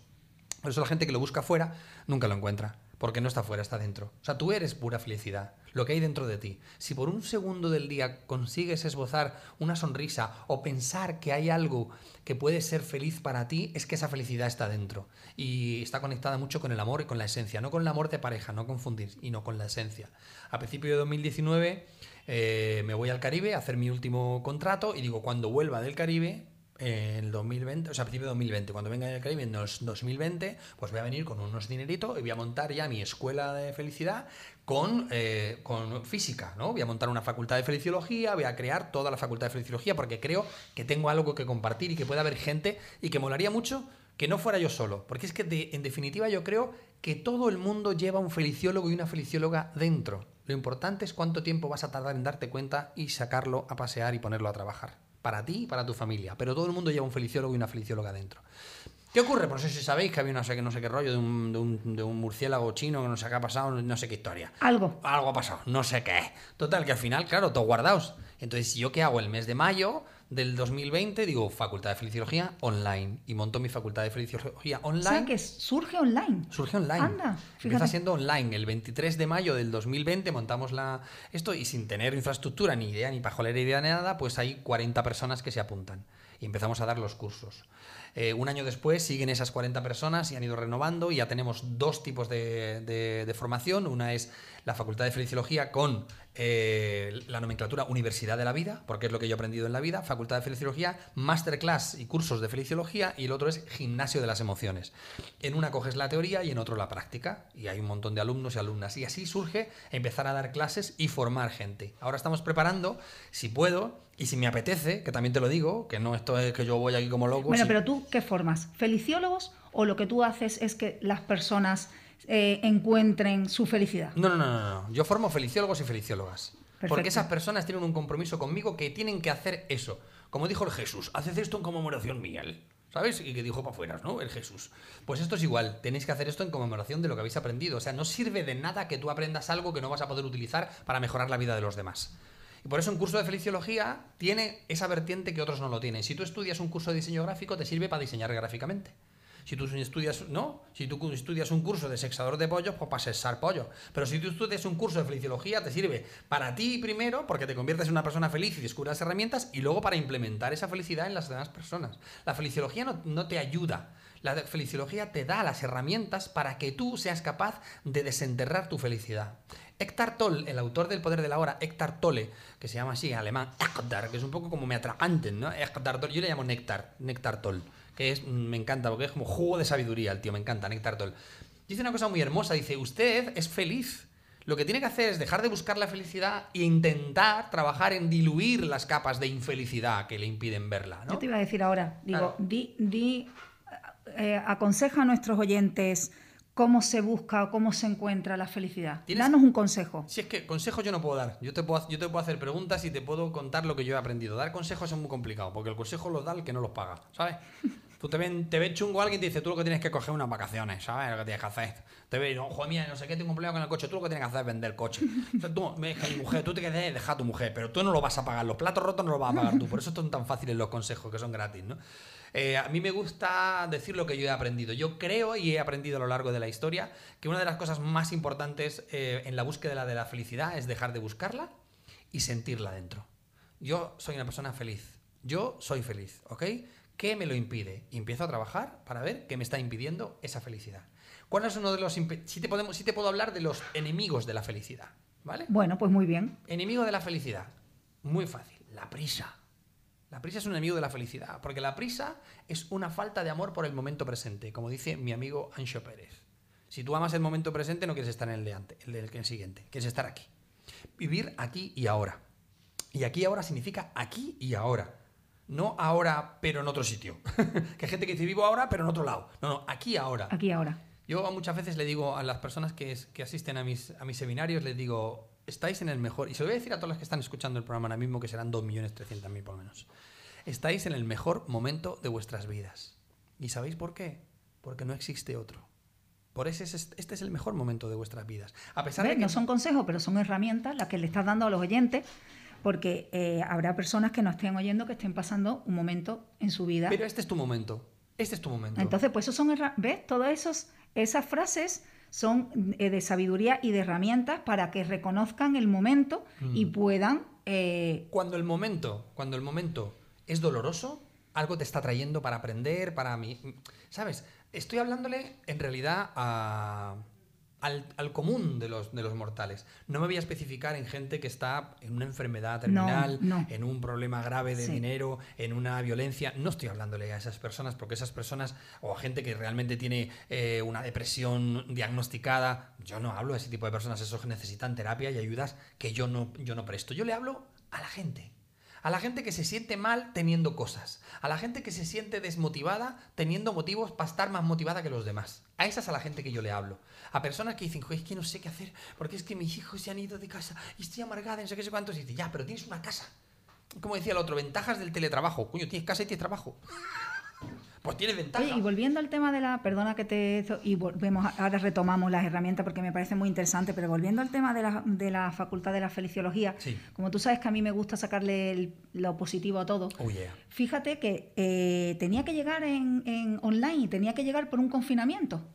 Speaker 2: Por eso la gente que lo busca fuera nunca lo encuentra. Porque no está fuera, está dentro. O sea, tú eres pura felicidad, lo que hay dentro de ti. Si por un segundo del día consigues esbozar una sonrisa o pensar que hay algo que puede ser feliz para ti, es que esa felicidad está dentro. Y está conectada mucho con el amor y con la esencia. No con el amor de pareja, no confundir, y no con la esencia. A principio de 2019 eh, me voy al Caribe a hacer mi último contrato y digo, cuando vuelva del Caribe, en el 2020, o sea, a principio de 2020, cuando venga del Caribe en el 2020, pues voy a venir con unos dineritos y voy a montar ya mi escuela de felicidad con, eh, con física, ¿no? Voy a montar una facultad de feliciología, voy a crear toda la facultad de feliciología porque creo que tengo algo que compartir y que puede haber gente y que molaría mucho que no fuera yo solo, porque es que en definitiva yo creo que todo el mundo lleva un feliciólogo y una felicióloga dentro. Lo importante es cuánto tiempo vas a tardar en darte cuenta y sacarlo a pasear y ponerlo a trabajar. Para ti y para tu familia. Pero todo el mundo lleva un feliciólogo y una felicióloga dentro. ¿Qué ocurre? Pues no sé si sabéis que había no sé, qué- no sé qué rollo de un, de, un, de un murciélago chino que no sé qué ha pasado, no sé qué historia.
Speaker 1: Algo.
Speaker 2: Algo ha pasado, no sé qué. Total, que al final, claro, todo guardados. Entonces, ¿yo qué hago? El mes de mayo del 2020 digo, Facultad de Feliciología online. Y monto mi Facultad de Feliciología
Speaker 1: O
Speaker 2: online.
Speaker 1: sea que surge online.
Speaker 2: Surge online.
Speaker 1: Anda,
Speaker 2: Empieza
Speaker 1: fíjate.
Speaker 2: siendo online. El 23 de mayo del 2020 montamos la esto y sin tener infraestructura, ni idea, ni pajolera idea, ni nada, pues hay 40 personas que se apuntan. Y empezamos a dar los cursos. Eh, un año después siguen esas 40 personas y han ido renovando y ya tenemos dos tipos de, de- de formación. Una es la Facultad de Feliciología con eh, la nomenclatura Universidad de la Vida, porque es lo que yo he aprendido en la vida, Facultad de Feliciología, Masterclass y cursos de Feliciología y el otro es Gimnasio de las Emociones. En una coges la teoría y en otro la práctica y hay un montón de alumnos y alumnas y así surge empezar a dar clases y formar gente. Ahora estamos preparando, si puedo y si me apetece, que también te lo digo, que no esto es que yo voy aquí como loco.
Speaker 1: Bueno,
Speaker 2: si-
Speaker 1: pero tú, ¿qué formas? ¿Feliciólogos o lo que tú haces es que las personas eh, encuentren su felicidad?
Speaker 2: No, no, no, no, no. Yo formo feliciólogos y feliciólogas. Porque esas personas tienen un compromiso conmigo que tienen que hacer eso. Como dijo el Jesús, haced esto en conmemoración mía. ¿Sabes? Y que dijo para afuera, ¿no? El Jesús. Pues esto es igual. Tenéis que hacer esto en conmemoración de lo que habéis aprendido. O sea, no sirve de nada que tú aprendas algo que no vas a poder utilizar para mejorar la vida de los demás. Y por eso un curso de feliciología tiene esa vertiente que otros no lo tienen. Si tú estudias un curso de diseño gráfico, te sirve para diseñar gráficamente. Si tú estudias, no, si tú estudias un curso de sexador de pollos, pues para sexar pollo. Pero si tú estudias un curso de feliciología, te sirve para ti primero, porque te conviertes en una persona feliz y descubres herramientas, y luego para implementar esa felicidad en las demás personas. La feliciología no, te ayuda. La feliciología te da las herramientas para que tú seas capaz de desenterrar tu felicidad. Eckhart Tolle, el autor del Poder de la Hora, Eckhart Tolle, que se llama así en alemán, Eckhart, que es un poco como me atraganten, ¿no? Eckhart Tolle, yo le llamo Néctar, Néctar Tolle, que es, mm, me encanta, porque es como jugo de sabiduría el tío, me encanta, Néctar Tolle. Dice una cosa muy hermosa, dice, usted es feliz. Lo que tiene que hacer es dejar de buscar la felicidad e intentar trabajar en diluir las capas de infelicidad que le impiden verla, ¿no?
Speaker 1: Yo te iba a decir ahora, digo,
Speaker 2: Claro.
Speaker 1: di, di, eh, aconseja a nuestros oyentes cómo se busca o cómo se encuentra la felicidad.
Speaker 2: Tienes-
Speaker 1: Danos un consejo.
Speaker 2: Si es que consejos yo no puedo dar. Yo te puedo, yo te puedo hacer preguntas y te puedo contar lo que yo he aprendido. Dar consejos es muy complicado, porque el consejo los da el que no los paga, ¿sabes? Tú te ven, te ve chungo alguien y te dice, tú lo que tienes que coger unas vacaciones, ¿sabes? Lo que tienes que hacer. Te ve, no, joder, mira, no sé qué, tengo un problema con el coche. Tú lo que tienes que hacer es vender coche. O sea, tú, me deja mi mujer, tú te quedas, deja a tu mujer, pero tú no lo vas a pagar. Los platos rotos no los vas a pagar tú. Por eso son tan fáciles los consejos, que son gratis, ¿no? Eh, a mí me gusta decir lo que yo he aprendido. Yo creo y he aprendido a lo largo de la historia que una de las cosas más importantes eh, en la búsqueda de la, felicidad es dejar de buscarla y sentirla dentro. Yo soy una persona feliz. Yo soy feliz, ¿ok? ¿Qué me lo impide? Y empiezo a trabajar para ver qué me está impidiendo esa felicidad. ¿Cuál es uno de los... Si te, podemos, si te puedo hablar de los enemigos de la felicidad, ¿vale?
Speaker 1: Bueno, pues muy bien.
Speaker 2: Enemigo de la felicidad. Muy fácil. La prisa. La prisa es un enemigo de la felicidad, porque la prisa es una falta de amor por el momento presente, como dice mi amigo Ancho Pérez. Si tú amas el momento presente, no quieres estar en el de antes, el del el siguiente, quieres estar aquí. Vivir aquí y ahora. Y aquí y ahora significa aquí y ahora. No ahora, pero en otro sitio. que hay gente que dice vivo ahora, pero en otro lado. No, no, aquí y ahora.
Speaker 1: Aquí ahora.
Speaker 2: Yo muchas veces le digo a las personas que, es- que asisten a mis, a mis seminarios, les digo, estáis en el mejor, y se lo voy a decir a todos los que están escuchando el programa ahora mismo, que serán 2.300.000 por lo menos, estáis en el mejor momento de vuestras vidas. ¿Y sabéis por qué? Porque no existe otro. Por eso es, este es el mejor momento de vuestras vidas. A pesar de que
Speaker 1: No son consejos, pero son herramientas las que le estás dando a los oyentes, porque eh, habrá personas que nos estén oyendo que estén pasando un momento en su vida.
Speaker 2: Pero este es tu momento. Este es tu momento.
Speaker 1: Entonces, pues esos son ¿ves? Todas esas frases son eh, de sabiduría y de herramientas para que reconozcan el momento y puedan... eh,
Speaker 2: Cuando el momento, cuando el momento es doloroso, algo te está trayendo para aprender, para mí. ¿Sabes? Estoy hablándole en realidad a- al, al común de los, de los mortales. No me voy a especificar en gente que está en una enfermedad terminal,
Speaker 1: no.
Speaker 2: en un problema grave de
Speaker 1: Sí.
Speaker 2: dinero, en una violencia. No estoy hablándole a esas personas porque esas personas, o a gente que realmente tiene eh, una depresión diagnosticada, yo no hablo de ese tipo de personas, esos necesitan terapia y ayudas que yo no, yo no presto. Yo le hablo a la gente. A la gente que se siente mal teniendo cosas. A la gente que se siente desmotivada teniendo motivos para estar más motivada que los demás. A esa es a la gente que yo le hablo. A personas que dicen, "Joder, es que no sé qué hacer porque es que mis hijos se han ido de casa y estoy amargada, no sé qué sé cuántos. Y dice, ya, pero tienes una casa. Como decía el otro, ventajas del teletrabajo. Coño, tienes casa y tienes trabajo. Pues tienes ventaja.
Speaker 1: Oye, y volviendo al tema de la, perdona que te, y volvemos, ahora retomamos las herramientas porque me parece muy interesante, pero volviendo al tema de la, de la facultad de la feliciología,
Speaker 2: Sí.
Speaker 1: como tú sabes que a mí me gusta sacarle el- lo positivo a todo,
Speaker 2: Oh, yeah.
Speaker 1: fíjate que eh, tenía que llegar en, en online, tenía que llegar por un confinamiento.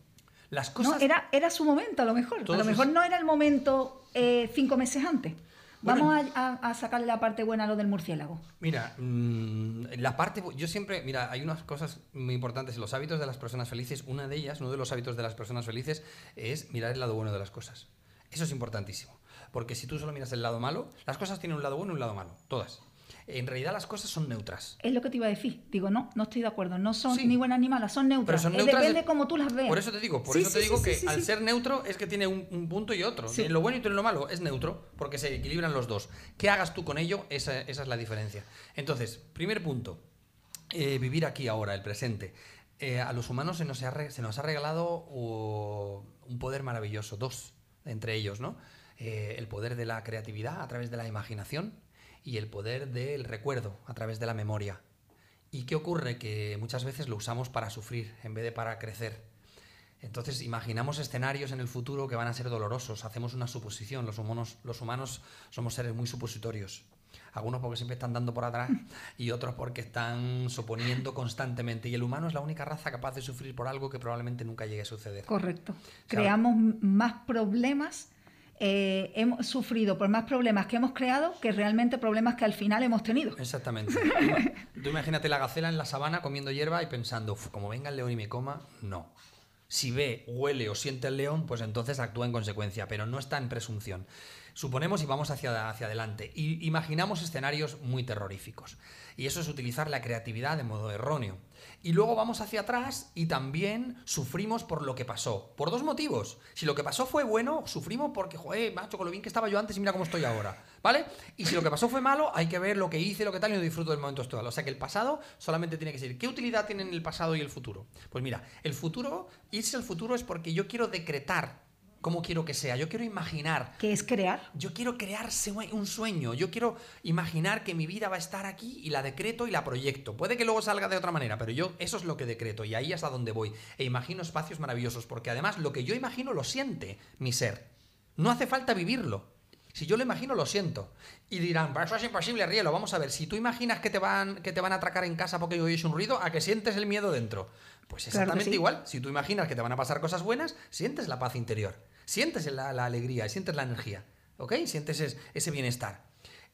Speaker 2: Las
Speaker 1: ¿no? Era, era su momento, a lo mejor.
Speaker 2: Todos
Speaker 1: a lo mejor no era el momento eh, cinco meses antes.
Speaker 2: Bueno,
Speaker 1: Vamos a, a- a sacarle la parte buena a lo del murciélago.
Speaker 2: Mira, mm, la parte, yo siempre, mira, hay unas cosas muy importantes los hábitos de las personas felices. Una de ellas, uno de los hábitos de las personas felices es mirar el lado bueno de las cosas. Eso es importantísimo. Porque si tú solo miras el lado malo, las cosas tienen un lado bueno y un lado malo, todas. En realidad las cosas son neutras.
Speaker 1: Es lo que te iba a decir. Digo, no, no estoy de acuerdo. No son
Speaker 2: Sí.
Speaker 1: ni buenas ni malas, son neutras.
Speaker 2: Pero son neutras
Speaker 1: Depende
Speaker 2: de-
Speaker 1: como tú las veas.
Speaker 2: Por eso te digo, por
Speaker 1: Sí,
Speaker 2: eso te digo que al ser neutro es que tiene un, un punto y otro. En lo bueno y en lo malo es neutro, porque se equilibran los dos. ¿Qué hagas tú con ello? Esa, esa es la diferencia. Entonces, primer punto, eh, vivir aquí ahora, el presente. Eh, a los humanos se nos ha, se nos ha regalado un poder maravilloso, dos entre ellos, ¿no? Eh, el poder de la creatividad a través de la imaginación y el poder del recuerdo a través de la memoria. ¿Y qué ocurre? Que muchas veces lo usamos para sufrir en vez de para crecer. Entonces imaginamos escenarios en el futuro que van a ser dolorosos, hacemos una suposición, los humanos, los humanos somos seres muy supositorios. Algunos porque siempre están dando por atrás y otros porque están suponiendo constantemente. Y el humano es la única raza capaz de sufrir por algo que probablemente nunca llegue a suceder.
Speaker 1: Correcto. Creamos más problemas, eh, hemos sufrido por más problemas que hemos creado que realmente problemas que al final hemos tenido.
Speaker 2: Exactamente. Tú imagínate la gacela en la sabana comiendo hierba y pensando, "Uf, como venga el león y me coma, no. Si ve, huele o siente el león, pues entonces actúa en consecuencia, pero no está en presunción. Suponemos y vamos hacia, hacia adelante. Y imaginamos escenarios muy terroríficos. Y eso es utilizar la creatividad de modo erróneo. Y luego vamos hacia atrás y también sufrimos por lo que pasó. Por dos motivos. Si lo que pasó fue bueno, sufrimos porque, joder, macho, con lo bien que estaba yo antes y mira cómo estoy ahora. ¿Vale? Y si lo que pasó fue malo, hay que ver lo que hice, lo que tal, y no disfruto del momento actual. O sea que el pasado solamente tiene que ser. ¿Qué utilidad tienen el pasado y el futuro? Pues mira, el futuro, irse al futuro es porque yo quiero decretar cómo quiero que sea. Yo quiero imaginar
Speaker 1: Que es crear.
Speaker 2: yo quiero crear un sueño, yo quiero imaginar que mi vida va a estar aquí y la decreto y la proyecto. Puede que luego salga de otra manera, pero yo eso es lo que decreto y ahí es a donde voy. E imagino espacios maravillosos, porque además lo que yo imagino lo siente mi ser. No hace falta vivirlo. Si yo lo imagino, lo siento. Y dirán, "Pero eso es imposible, Rielo. Vamos a ver, si tú imaginas que te van, que te van a atracar en casa porque oyes un ruido, a que sientes el miedo dentro. Pues
Speaker 1: Claro
Speaker 2: exactamente
Speaker 1: sí.
Speaker 2: igual. Si tú imaginas que te van a pasar cosas buenas, sientes la paz interior. Sientes la, la alegría, sientes la energía. ¿Ok? Sientes es- ese bienestar.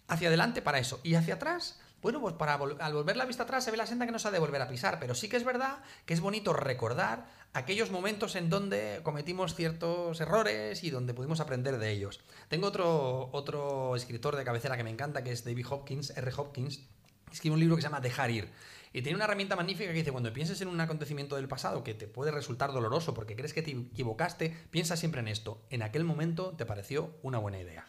Speaker 2: Hacia adelante para eso. Y hacia atrás, bueno, pues para vol- al volver la vista atrás se ve la senda que no se ha de volver a pisar. Pero sí que es verdad que es bonito recordar aquellos momentos en donde cometimos ciertos errores y donde pudimos aprender de ellos. Tengo otro, otro escritor de cabecera que me encanta, que es David Hopkins, R. Hopkins. Escribe un libro que se llama Dejar ir. Y tiene una herramienta magnífica que dice, cuando pienses en un acontecimiento del pasado que te puede resultar doloroso porque crees que te equivocaste, piensa siempre en esto. En aquel momento te pareció una buena idea.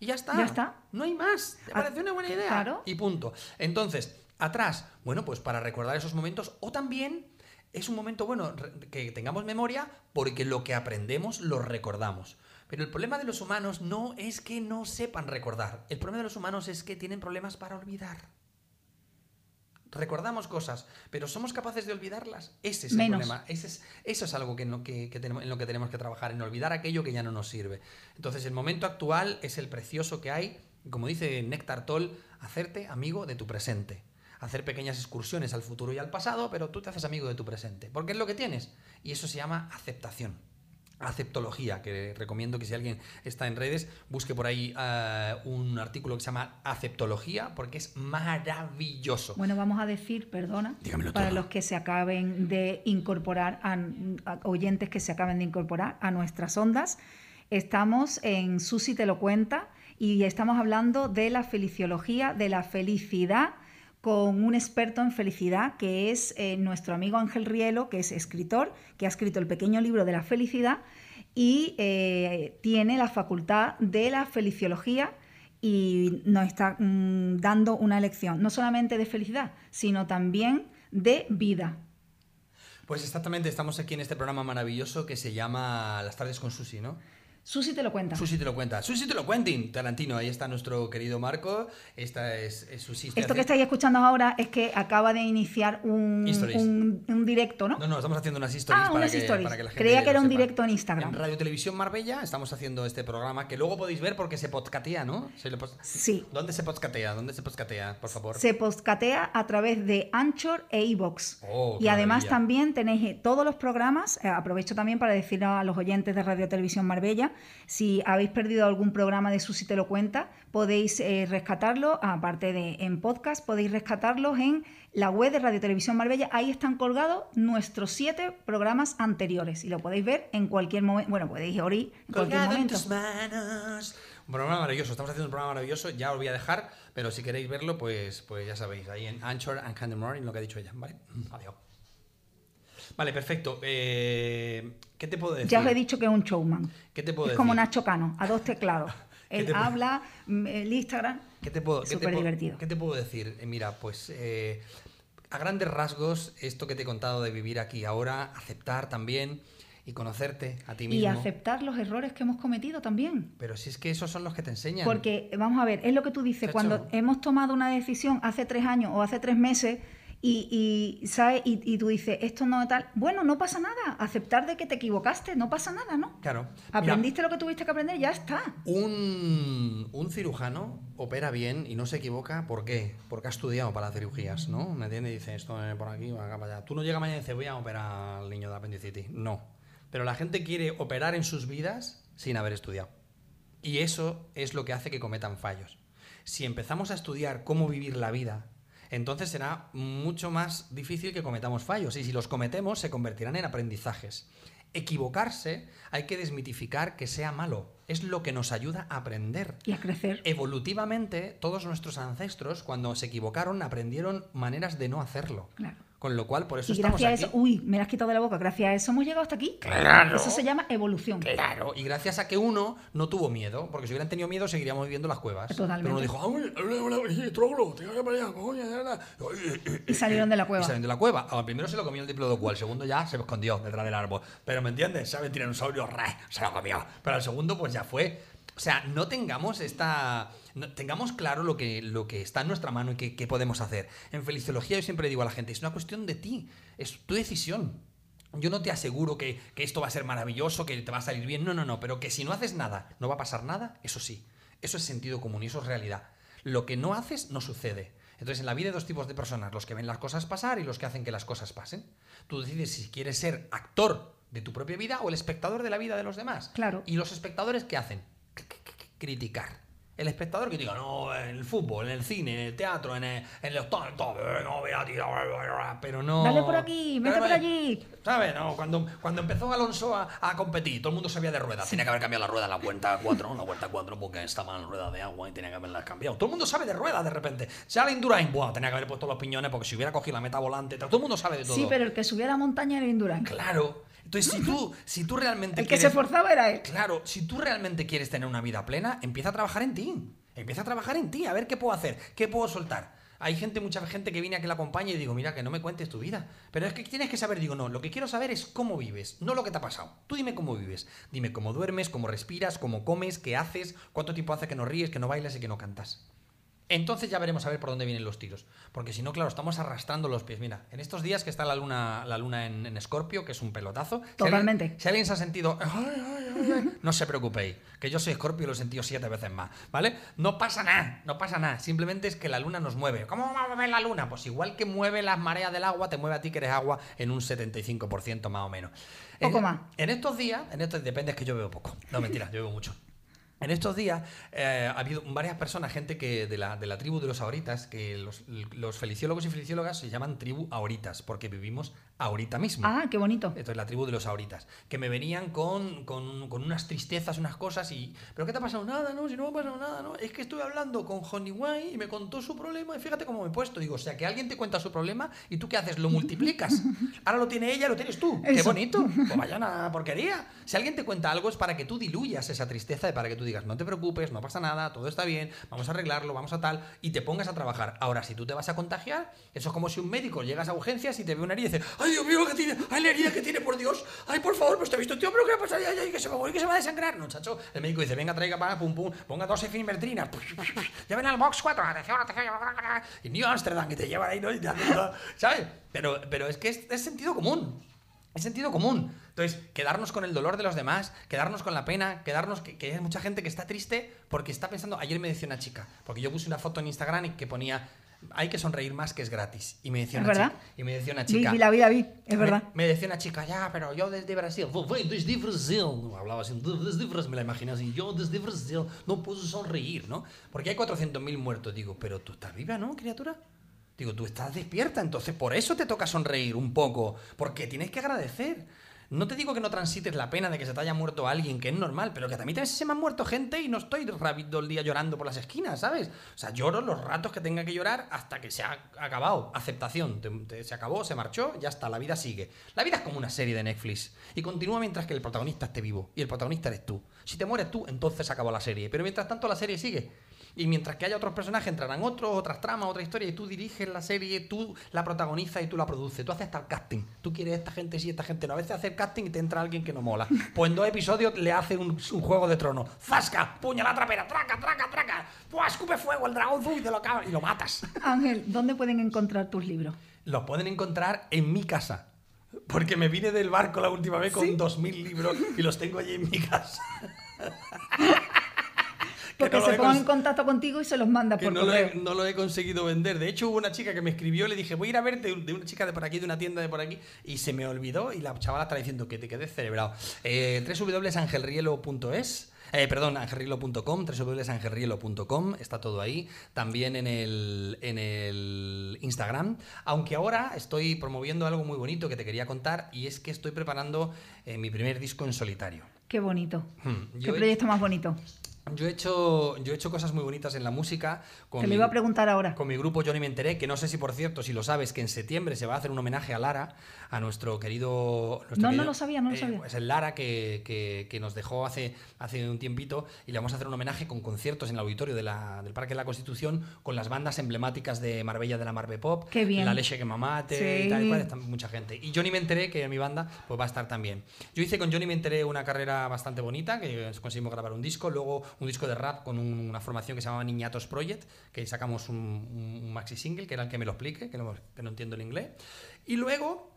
Speaker 2: Y ya está.
Speaker 1: Ya está.
Speaker 2: No hay más. Te
Speaker 1: Ah,
Speaker 2: pareció una buena idea.
Speaker 1: claro.
Speaker 2: Y punto. Entonces, atrás, bueno, pues para recordar esos momentos o también es un momento bueno que tengamos memoria porque lo que aprendemos lo recordamos. Pero el problema de los humanos no es que no sepan recordar. El problema de los humanos es que tienen problemas para olvidar. Recordamos cosas, pero ¿somos capaces de olvidarlas? Ese es el
Speaker 1: Menos.
Speaker 2: problema. Ese es, eso es algo que no- que- que tenemos, en lo que tenemos que trabajar, en olvidar aquello que ya no nos sirve. Entonces, el momento actual es el precioso que hay, como dice Néctar Toll, hacerte amigo de tu presente. Hacer pequeñas excursiones al futuro y al pasado, pero tú te haces amigo de tu presente, porque es lo que tienes. Y eso se llama aceptación. Aceptología, que recomiendo que si alguien está en redes, busque por ahí eh, un artículo que se llama Aceptología, porque es maravilloso.
Speaker 1: Bueno, vamos a decir, perdona,
Speaker 2: Dígamelo
Speaker 1: para
Speaker 2: todo.
Speaker 1: los que se acaben de incorporar, a, a oyentes que se acaben de incorporar a nuestras ondas, estamos en Susi te lo cuenta y estamos hablando de la feliciología, de la felicidad con un experto en felicidad que es eh, nuestro amigo Ángel Rielo, que es escritor, que ha escrito el pequeño libro de la felicidad y eh, tiene la facultad de la feliciología y nos está mm, dando una lección, no solamente de felicidad, sino también de vida.
Speaker 2: Pues exactamente, estamos aquí en este programa maravilloso que se llama Las tardes con Susi, ¿no?
Speaker 1: Susi te lo cuenta.
Speaker 2: Susi te lo cuenta. Susi te lo cuentin, Tarantino. Ahí está nuestro querido Marco. Esta es, es Susi.
Speaker 1: Esto que estáis escuchando ahora es que acaba de iniciar un, un- un directo, ¿no?
Speaker 2: No, no, estamos haciendo unas stories,
Speaker 1: Ah,
Speaker 2: para,
Speaker 1: unas
Speaker 2: que,
Speaker 1: stories.
Speaker 2: para que la gente
Speaker 1: Creía que era un
Speaker 2: sepa.
Speaker 1: directo en Instagram.
Speaker 2: En Radio Televisión Marbella estamos haciendo este programa que luego podéis ver porque se podcatea, ¿no? Se le
Speaker 1: Sí.
Speaker 2: ¿Dónde se podcatea? ¿Dónde se podcatea, por favor?
Speaker 1: Se postcatea a través de Anchor e iVoox.
Speaker 2: Oh,
Speaker 1: y además
Speaker 2: maravilla.
Speaker 1: también tenéis eh, todos los programas. eh, aprovecho también para decir a los oyentes de Radio Televisión Marbella, si habéis perdido algún programa de Susi te lo cuenta, podéis eh, rescatarlo, aparte de en podcast, podéis rescatarlos en la web de Radio Televisión Marbella. Ahí están colgados nuestros siete programas anteriores y lo podéis ver en cualquier momento. Bueno, podéis oír en cualquier
Speaker 2: Colgado en
Speaker 1: momento.
Speaker 2: tus manos. Un programa maravilloso. Estamos haciendo un programa maravilloso. Ya os voy a dejar, pero si queréis verlo, pues, pues ya sabéis. Ahí en Anchor and Candy Morning, lo que ha dicho ella. ¿Vale? Adiós. Vale, perfecto. Eh, ¿Qué te puedo decir?
Speaker 1: Ya os he dicho que es un showman.
Speaker 2: ¿Qué te puedo
Speaker 1: Es como
Speaker 2: decir?
Speaker 1: Nacho Cano, a dos teclados.
Speaker 2: ¿Qué
Speaker 1: Él
Speaker 2: te
Speaker 1: habla, mm, el Instagram.
Speaker 2: ¿Qué te puedo, qué te
Speaker 1: Súper divertido.
Speaker 2: ¿Qué te puedo decir? Eh, mira, pues eh, a grandes rasgos, esto que te he contado de vivir aquí ahora, aceptar también y conocerte a ti
Speaker 1: Y
Speaker 2: mismo.
Speaker 1: aceptar los errores que hemos cometido también.
Speaker 2: Pero si es que esos son los que te enseñan.
Speaker 1: Porque, vamos a ver, es lo que tú dices, cuando hemos tomado una decisión hace tres años o hace tres meses y, y, ¿sabes? Y, y tú dices, esto no es tal, bueno, no pasa nada, aceptar de que te equivocaste, no pasa nada, ¿no?
Speaker 2: Claro. Mira,
Speaker 1: Aprendiste lo que tuviste que aprender, ya está.
Speaker 2: un, un cirujano opera bien y no se equivoca. ¿Por qué? Porque ha estudiado para las cirugías, ¿no? ¿Me entiendes? Dice esto por aquí, acá para allá. Tú no llegas mañana y dices, voy a operar al niño de apendicitis. No. Pero la gente quiere operar en sus vidas sin haber estudiado. Y eso es lo que hace que cometan fallos. Si empezamos a estudiar cómo vivir la vida, entonces será mucho más difícil que cometamos fallos. Y si los cometemos, se convertirán en aprendizajes. Equivocarse hay que desmitificar que sea malo. Es lo que nos ayuda a aprender.
Speaker 1: Y a crecer.
Speaker 2: Evolutivamente, todos nuestros ancestros, cuando se equivocaron, aprendieron maneras de no hacerlo.
Speaker 1: Claro.
Speaker 2: Con lo cual, por eso
Speaker 1: Y
Speaker 2: estamos
Speaker 1: gracias a
Speaker 2: aquí.
Speaker 1: eso, uy, me la has quitado de la boca, gracias a eso hemos llegado hasta aquí.
Speaker 2: Claro.
Speaker 1: Eso se llama evolución.
Speaker 2: Claro, y gracias a que uno no tuvo miedo, porque si hubieran tenido miedo seguiríamos viviendo las cuevas.
Speaker 1: Totalmente.
Speaker 2: Pero uno dijo, ¡ay, troglo! ¡Te para allá, coño! ya, ya".
Speaker 1: Y salieron de la
Speaker 2: Y
Speaker 1: cueva.
Speaker 2: saliendo de la cueva. Al primero se lo comió el diplodocus, al segundo ya se escondió detrás del árbol. Pero ¿me entiendes? ¿Sabe? Tiranosaurio, ¡re! se lo comió. Pero al segundo, pues ya fue. O sea, no tengamos esta. No- tengamos claro lo que, lo que está en nuestra mano y qué qué podemos hacer. En feliciología yo siempre digo a la gente, es una cuestión de ti, es tu decisión. Yo no te aseguro que, que esto va a ser maravilloso, que te va a salir bien, no, no, no, pero que si no haces nada, no va a pasar nada, eso sí, eso es sentido común y eso es realidad. Lo que no haces no sucede. Entonces en la vida hay dos tipos de personas, los que ven las cosas pasar y los que hacen que las cosas pasen. Tú decides si quieres ser actor de tu propia vida o el espectador de la vida de los demás.
Speaker 1: Claro.
Speaker 2: ¿Y los espectadores qué hacen? Criticar. El espectador que diga, no, en el fútbol, en el cine, en el teatro, en el, en todo, eh, no, mira, tío, pero no...
Speaker 1: Dale por aquí, vete por allí.
Speaker 2: ¿Sabes? No, cuando, cuando empezó Alonso a, a competir, todo el mundo sabía de ruedas. Tenía que haber cambiado la rueda la vuelta 4, la vuelta 4 porque estaba en rueda de agua y tenía que haberla cambiado. Todo el mundo sabe de ruedas de repente. Sale Indurain, buah, tenía que haber puesto los piñones porque si hubiera cogido la meta volante, todo el mundo sabe de todo.
Speaker 1: Sí, pero el que subía a la montaña era Indurain.
Speaker 2: Claro. Entonces, si tú, si tú realmente
Speaker 1: El que se esforzaba era él.
Speaker 2: Claro, si tú realmente quieres tener una vida plena, empieza a trabajar en ti. Empieza a trabajar en ti, a ver qué puedo hacer, qué puedo soltar. Hay gente, mucha gente que viene a que la acompañe y digo, mira, que no me cuentes tu vida. Pero es que tienes que saber, digo, no, lo que quiero saber es cómo vives, no lo que te ha pasado. Tú dime cómo vives. Dime cómo duermes, cómo respiras, cómo comes, qué haces, cuánto tiempo hace que no ríes, que no bailas y que no cantas. Entonces ya veremos a ver por dónde vienen los tiros. Porque si no, claro, estamos arrastrando los pies. Mira, en estos días que está la luna, la luna en, Escorpio, que es un pelotazo. si alguien-
Speaker 1: Totalmente.
Speaker 2: Si alguien, se ha sentido. "Ay, ay, ay, ay", no se preocupéis, que yo soy Escorpio y lo he sentido siete veces más. ¿Vale? No pasa nada, no pasa nada. Simplemente es que la luna nos mueve. ¿Cómo va a mover la luna? Pues igual que mueve las mareas del agua, te mueve a ti que eres agua en un 75% más o menos.
Speaker 1: Poco
Speaker 2: en,
Speaker 1: más.
Speaker 2: En estos días, en estos depende, es que yo veo poco. No, mentira, yo veo mucho. En estos días eh, ha habido varias personas, gente que de la, de la tribu de los ahoritas, que los, los feliciólogos y feliciólogas se llaman tribu ahoritas, porque vivimos ahorita mismo.
Speaker 1: Ah, qué bonito.
Speaker 2: Entonces, la tribu de los ahoritas. Que me venían con, con, con unas tristezas, unas cosas y... ¿Pero qué te ha pasado? Nada, ¿no? Si no me ha pasado nada, ¿no? Es que estuve hablando con Honey Wine y me contó su problema y fíjate cómo me he puesto. Digo, o sea, que alguien te cuenta su problema y tú qué haces, lo multiplicas. Ahora lo tiene ella, lo tienes tú. ¡Qué bonito! Pues vaya una porquería. Si alguien te cuenta algo es para que tú diluyas esa tristeza y para que tú digas, no te preocupes, no pasa nada, todo está bien, vamos a arreglarlo, vamos a tal, y te pongas a trabajar. Ahora, si tú te vas a contagiar, eso es como si un médico llegas a urgencias y te ve una herida y dice, ¡ay, Dios mío, lo que tiene! ¡Ay, la herida que tiene, por Dios! ¡Ay, por favor, pues te he visto, tío, pero qué pasa! ¡Ay, ay, que se va a morir, que se va a desangrar! No, chacho. El médico dice, venga, traiga, para, pum, pum, ponga dos efimerdrinas, lleven al box 4, atención, atención, y New Amsterdam, que te llevan ahí, ¿no? ¿Sabes? Pero, pero es que es, es sentido común. Es sentido común. Entonces, quedarnos con el dolor de los demás, quedarnos con la pena, quedarnos que, que hay mucha gente que está triste porque está pensando. Ayer me decía una chica, porque yo puse una foto en Instagram y que ponía hay que sonreír más que es gratis. Y me decía
Speaker 1: ¿Es
Speaker 2: una
Speaker 1: verdad?
Speaker 2: chica. Y me decía una
Speaker 1: Vi,
Speaker 2: chica.
Speaker 1: vi la vida, vi, es
Speaker 2: me-
Speaker 1: verdad.
Speaker 2: Me, decía una chica, ya, pero yo desde Brasil. "Vou- Voy desde Brasil. Hablaba así, desde Brasil. Me la imaginé así. Yo desde Brasil no puedo sonreír, ¿no? Porque hay 400.000 muertos. Digo, pero tú estás viva, ¿no, criatura? Digo, tú estás despierta, entonces por eso te toca sonreír un poco. Porque tienes que agradecer. No te digo que no transites la pena de que se te haya muerto alguien, que es normal, pero que también se me han muerto gente y no estoy rápido el día llorando por las esquinas, ¿sabes? O sea, lloro los ratos que tenga que llorar hasta que se ha acabado. Aceptación. Se acabó, se marchó, ya está, la vida sigue. La vida es como una serie de Netflix y continúa mientras que el protagonista esté vivo. Y el protagonista eres tú. Si te mueres tú, entonces se acabó la serie. Pero mientras tanto, la serie sigue. Y mientras que haya otros personajes, entrarán otros, otras tramas, otra historia, y tú diriges la serie, tú la protagonizas y tú la produces. Tú haces el casting. Tú quieres esta gente sí, esta gente no. A veces hace el casting y te entra alguien que no mola. Pues en dos episodios le hace un, un juego de trono. ¡Zasca! ¡Puña la trapera! ¡Traca, traca, traca! ¡Buah, escupe fuego! El dragón ¡Uy, te lo y lo matas.
Speaker 1: Ángel, ¿dónde pueden encontrar tus libros?
Speaker 2: Los pueden encontrar en mi casa. Porque me vine del barco la última vez con 2.000 libros y los tengo allí en mi casa. Que
Speaker 1: Porque
Speaker 2: no
Speaker 1: se pongan en contacto contigo y se los manda por
Speaker 2: no lo, he,
Speaker 1: correo.
Speaker 2: no lo he conseguido vender. De hecho, hubo una chica que me escribió, le dije, voy a ir a verte de una chica de por aquí, de una tienda de por aquí, y se me olvidó y la chavala está diciendo que te quedes celebrado. Eh, www.angelrielo.es eh, perdón, angelrielo.com, www.angelrielo.com, está todo ahí. También en el, en el Instagram. Aunque ahora estoy promoviendo algo muy bonito que te quería contar, y es que estoy preparando eh, mi primer disco en solitario.
Speaker 1: Qué bonito.
Speaker 2: Hmm,
Speaker 1: Qué
Speaker 2: yo he-
Speaker 1: proyecto más bonito.
Speaker 2: Yo he hecho, yo he hecho cosas muy bonitas en la música. Con
Speaker 1: lo
Speaker 2: mi-
Speaker 1: iba a preguntar ahora.
Speaker 2: con mi grupo ni me enteré, que no sé si por cierto, si lo sabes, que en septiembre se va a hacer un homenaje a Lara, a nuestro querido... nuestro
Speaker 1: No, no
Speaker 2: querido-
Speaker 1: lo sabía, no lo
Speaker 2: eh,
Speaker 1: sabía.
Speaker 2: Es el Lara que, que- que nos dejó hace, hace un tiempito y le vamos a hacer un homenaje con conciertos en el auditorio de la- del Parque de la Constitución con las bandas emblemáticas de Marbella de la Marbe Pop,
Speaker 1: Qué bien.
Speaker 2: La Leche que Mamate
Speaker 1: Sí.
Speaker 2: y tal y cual, está mucha gente. Y ni me enteré, que mi banda pues va a estar también. Yo hice con Johnny me enteré una carrera bastante bonita, que conseguimos grabar un disco, luego un disco de rap con un- una formación que se llamaba Niñatos Project, que sacamos un, maxi single, que era el que me lo explique, que no, que no entiendo el inglés. Y luego,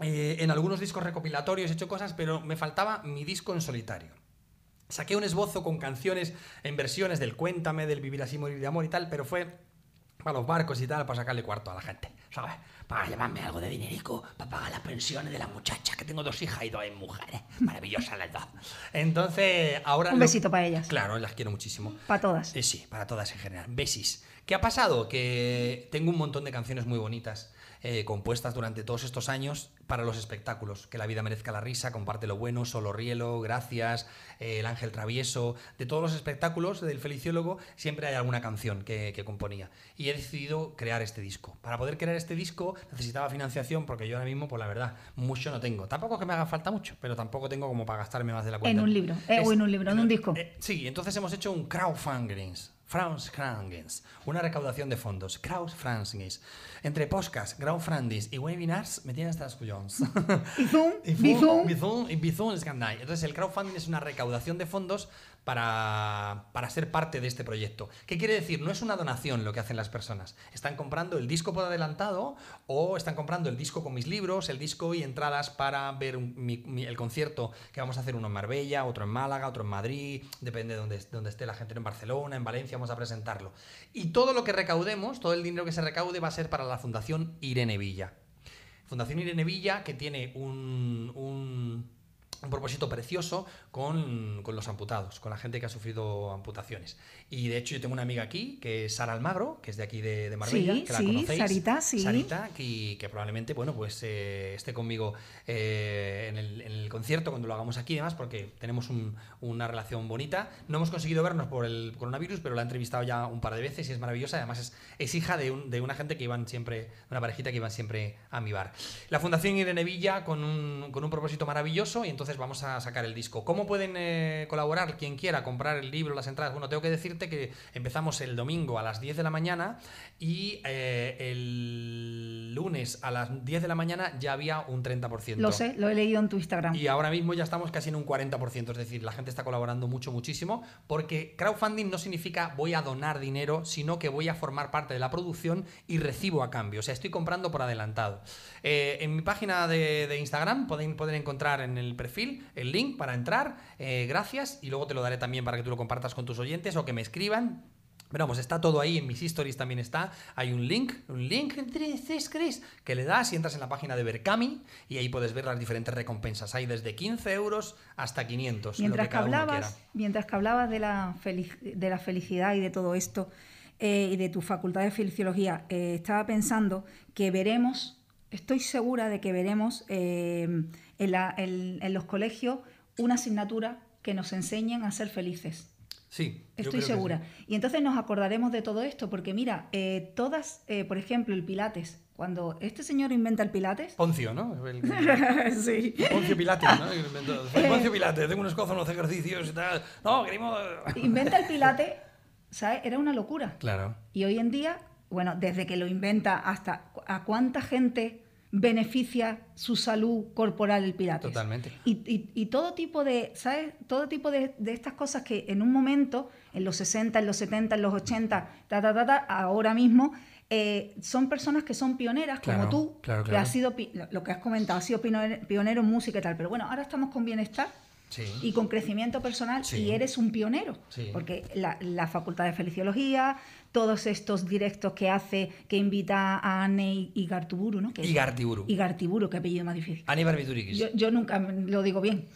Speaker 2: eh, en algunos discos recopilatorios he hecho cosas, pero me faltaba mi disco en solitario. Saqué un esbozo con canciones en versiones del Cuéntame, del Vivir así, morir de amor y tal, pero fue para los barcos y tal, para sacarle cuarto a la gente, ¿sabes?
Speaker 4: Para llevarme algo de dinerico para pagar las pensiones de la muchacha, que tengo dos hijas y dos mujeres. Maravillosas las dos.
Speaker 2: Entonces, ahora...
Speaker 1: Un
Speaker 2: lo-
Speaker 1: besito para ellas.
Speaker 2: Claro, las quiero muchísimo.
Speaker 1: Para todas.
Speaker 2: Eh, sí, para todas en general. Besis. ¿Qué ha pasado? Que tengo un montón de canciones muy bonitas eh, compuestas durante todos estos años para los espectáculos. Que la vida merezca la risa, comparte lo bueno, solo rielo, gracias, eh, el ángel travieso. De todos los espectáculos del feliciólogo siempre hay alguna canción que, que componía. Y he decidido crear este disco. Para poder crear este disco necesitaba financiación porque yo ahora mismo, pues la verdad, mucho no tengo. Tampoco es que me haga falta mucho, pero tampoco tengo como para gastarme más de la cuenta.
Speaker 1: En un libro, eh, o en un libro, en un disco.
Speaker 2: eh, sí, entonces hemos hecho un crowdfunding. Crowdfunding, una recaudación de fondos. Crowdfunding. Entre podcasts, crowdfunding y webinars me tienen hasta
Speaker 1: Zoom,
Speaker 2: Y
Speaker 1: Bizum.
Speaker 2: Bizum Bizum Gandai. Entonces el crowdfunding es una recaudación de fondos para, para ser parte de este proyecto. ¿Qué quiere decir? No es una donación lo que hacen las personas. Están comprando el disco por adelantado o están comprando el disco con mis libros, el disco y entradas para ver el concierto que vamos a hacer uno en Marbella, otro en Málaga, otro en Madrid, depende de donde, donde esté la gente, en Barcelona, en Valencia, vamos a presentarlo. Y todo lo que recaudemos, todo el dinero que se recaude va a ser para la Fundación Irene Villa. Fundación Irene Villa, que tiene un, un- un propósito precioso con, con los amputados, con la gente que ha sufrido amputaciones. Y de hecho yo tengo una amiga aquí, que es Sara Almagro, que es de aquí de, de Marbella,
Speaker 1: Sí,
Speaker 2: que la
Speaker 1: sí,
Speaker 2: conocéis.
Speaker 1: Sarita, sí.
Speaker 2: Sarita, que, que probablemente, bueno, pues eh, esté conmigo eh, en, el, en el concierto cuando lo hagamos aquí y demás, porque tenemos un- una relación bonita. No hemos conseguido vernos por el coronavirus, pero la he entrevistado ya un par de veces y es maravillosa. Además es, es hija de, un- de una gente que iban siempre, una parejita que iban siempre a mi bar. La Fundación Irene Villa con un, con un propósito maravilloso y entonces vamos a sacar el disco. ¿Cómo pueden eh, colaborar quien quiera, comprar el libro, las entradas? Bueno, tengo que decirte que empezamos el domingo a las 10 de la mañana y eh, el lunes a las 10 de la mañana ya había un 30%.
Speaker 1: Lo sé, lo he leído en tu Instagram.
Speaker 2: Y ahora mismo ya estamos casi en un 40%, es decir, la gente está colaborando mucho, muchísimo, porque crowdfunding no significa voy a donar dinero, sino que voy a formar parte de la producción y recibo a cambio. O sea, estoy comprando por adelantado. Eh, en mi página de, de Instagram pueden, pueden encontrar en el perfil el link para entrar, eh, gracias, y luego te lo daré también para que tú lo compartas con tus oyentes o que me escriban. Pero vamos, está todo ahí, en mis stories también está. Hay un link, un link Chris, que le das y entras en la página de Berkami y ahí puedes ver las diferentes recompensas. Hay desde 15 euros hasta 500. lo
Speaker 1: Mientras
Speaker 2: que
Speaker 1: que,
Speaker 2: cada uno
Speaker 1: hablabas,
Speaker 2: quiera.
Speaker 1: mientras que hablabas de la, de la felicidad y de todo esto, eh, y de tu facultad de fisiología, eh, estaba pensando que veremos, estoy segura de que veremos eh, en, la- en- en los colegios una asignatura que nos enseñen a ser felices.
Speaker 2: Sí, yo
Speaker 1: Estoy
Speaker 2: que
Speaker 1: segura.
Speaker 2: sí.
Speaker 1: Y entonces nos acordaremos de todo esto, porque mira, eh, todas, eh, por ejemplo, el Pilates, cuando este señor inventa el Pilates,
Speaker 2: Poncio, ¿no? El-
Speaker 1: sí.
Speaker 2: Poncio Pilates, ¿no? El Soy Poncio Pilates, tengo unos cosas, unos ejercicios y tal. No, queremos...
Speaker 1: inventa el Pilates, ¿sabes? Era una locura.
Speaker 2: Claro.
Speaker 1: Y hoy en día, bueno, desde que lo inventa hasta a cuánta gente beneficia su salud corporal el Pilates.
Speaker 2: Totalmente.
Speaker 1: Y, y- y todo tipo de, ¿sabes? Todo tipo de, de estas cosas que en un momento, en los 60, en los 70, en los 80, ta, ta, ta, ta, ahora mismo, eh, son personas que son pioneras,
Speaker 2: Claro,
Speaker 1: como tú,
Speaker 2: claro,
Speaker 1: que has sido, lo que has comentado, has sido pionero, pionero en música y tal. Pero bueno, ahora estamos con bienestar
Speaker 2: Sí.
Speaker 1: y con crecimiento personal
Speaker 2: Sí.
Speaker 1: y eres un pionero.
Speaker 2: Sí.
Speaker 1: Porque la, la Facultad de Feliciología, todos estos directos que hace, que invita a Anne y- Igartiburu, ¿no? Que-
Speaker 2: Igartiburu.
Speaker 1: Igartiburu, qué apellido más difícil.
Speaker 2: Ani Barbiturikis.
Speaker 1: Yo, yo nunca lo digo bien.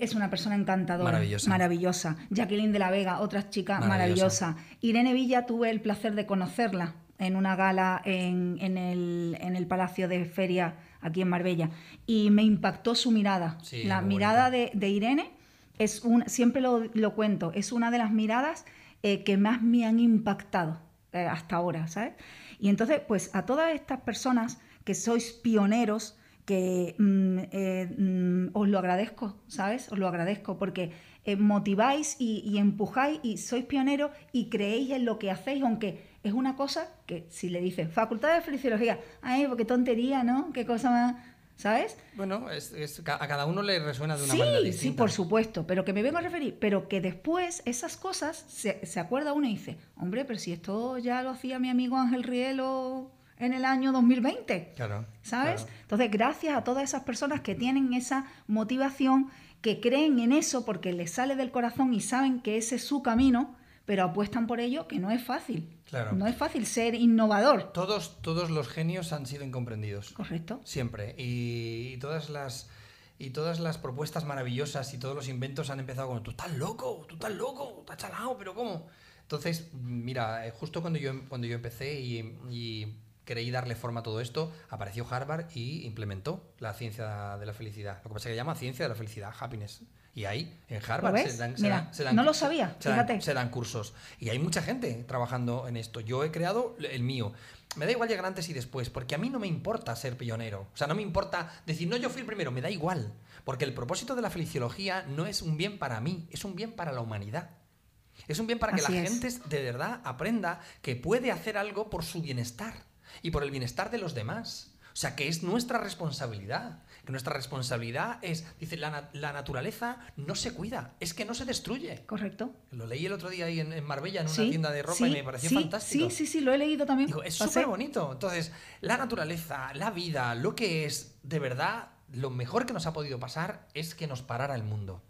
Speaker 1: Es una persona encantadora.
Speaker 2: Maravillosa.
Speaker 1: Maravillosa. Jacqueline de la Vega, otra chica
Speaker 2: Maravillosa.
Speaker 1: maravillosa. Irene Villa, tuve el placer de conocerla en una gala en, en el, en el Palacio de Feria aquí en Marbella. Y me impactó su mirada.
Speaker 2: Sí,
Speaker 1: la mirada de, de Irene es un, siempre lo, lo cuento, es una de las miradas eh, que más me han impactado eh, hasta ahora, ¿sabes? Y entonces, pues a todas estas personas que sois pioneros, que mm, eh, mm, os lo agradezco, ¿sabes? Os lo agradezco porque eh, motiváis y, y empujáis y sois pioneros y creéis en lo que hacéis, aunque es una cosa que si le dices Facultad de Feliciología, ay, qué tontería, ¿no? Qué cosa más, ¿sabes?
Speaker 2: Bueno, es- a cada uno le resuena de una
Speaker 1: Sí,
Speaker 2: manera
Speaker 1: sí,
Speaker 2: distinta.
Speaker 1: por supuesto, pero que me vengo a referir, pero que después esas cosas se, se acuerda uno y dice, hombre, pero si esto ya lo hacía mi amigo Ángel Rielo en el año 2020,
Speaker 2: Claro.
Speaker 1: ¿sabes?
Speaker 2: claro.
Speaker 1: Entonces, gracias a todas esas personas que tienen esa motivación, que creen en eso porque les sale del corazón y saben que ese es su camino, pero apuestan por ello, que no es fácil.
Speaker 2: Claro.
Speaker 1: No es fácil ser innovador.
Speaker 2: Todos, todos los genios han sido incomprendidos.
Speaker 1: Correcto.
Speaker 2: Siempre. Y, y todas las. Y todas las propuestas maravillosas y todos los inventos han empezado con tú estás loco, tú estás loco, estás chalado, pero ¿cómo? Entonces, mira, eh, justo cuando yo, cuando yo empecé y, y creí darle forma a todo esto, apareció Harvard y implementó la ciencia de la felicidad. Lo que pasa es que se llama ciencia de la felicidad, happiness. Y ahí, en Harvard, se dan, se
Speaker 1: Mira,
Speaker 2: dan- se dan-
Speaker 1: no lo sabía,
Speaker 2: se dan-
Speaker 1: fíjate.
Speaker 2: se dan cursos. Y hay mucha gente trabajando en esto. Yo he creado el mío. Me da igual llegar antes y después, porque a mí no me importa ser pionero. O sea, no me importa decir, no, yo fui el primero, me da igual. Porque el propósito de la feliciología no es un bien para mí, es un bien para la humanidad. Es un bien para que la
Speaker 1: es.
Speaker 2: gente de verdad aprenda que puede hacer algo por su bienestar y por el bienestar de los demás. O sea, que es nuestra responsabilidad. Que nuestra responsabilidad es, dice, la, la naturaleza no se cuida, es que no se destruye.
Speaker 1: Correcto.
Speaker 2: Lo leí el otro día ahí en, en Marbella, en una
Speaker 1: Sí,
Speaker 2: tienda de ropa,
Speaker 1: sí,
Speaker 2: y me pareció
Speaker 1: sí,
Speaker 2: fantástico.
Speaker 1: Sí, sí, sí, lo he leído también.
Speaker 2: Digo, es súper bonito. Entonces, la naturaleza, la vida, lo que es, de verdad, lo mejor que nos ha podido pasar es que nos parara el mundo.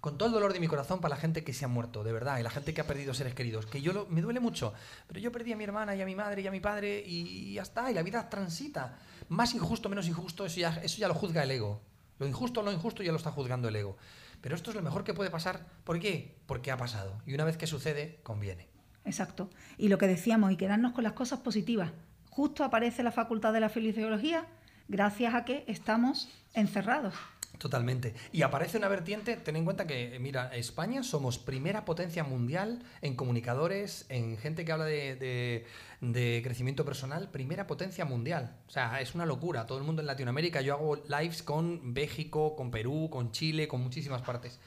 Speaker 2: Con todo el dolor de mi corazón para la gente que se ha muerto, de verdad, y la gente que ha perdido seres queridos, que yo me duele mucho, pero yo perdí a mi hermana y a mi madre y a mi padre y ya está, y la vida transita. Más injusto, menos injusto, eso ya, lo juzga el ego. Lo injusto lo injusto ya lo está juzgando el ego. Pero esto es lo mejor que puede pasar. ¿Por qué? Porque ha pasado. Y una vez que sucede, conviene.
Speaker 1: Exacto. Y lo que decíamos, y quedarnos con las cosas positivas. Justo aparece la facultad de la fisiología gracias a que estamos encerrados.
Speaker 2: Totalmente. Y aparece una vertiente, ten en cuenta que, mira, España somos primera potencia mundial en comunicadores, en gente que habla de, de- de crecimiento personal, primera potencia mundial. O sea, es una locura. Todo el mundo en Latinoamérica, yo hago lives con México, con Perú, con Chile, con muchísimas partes.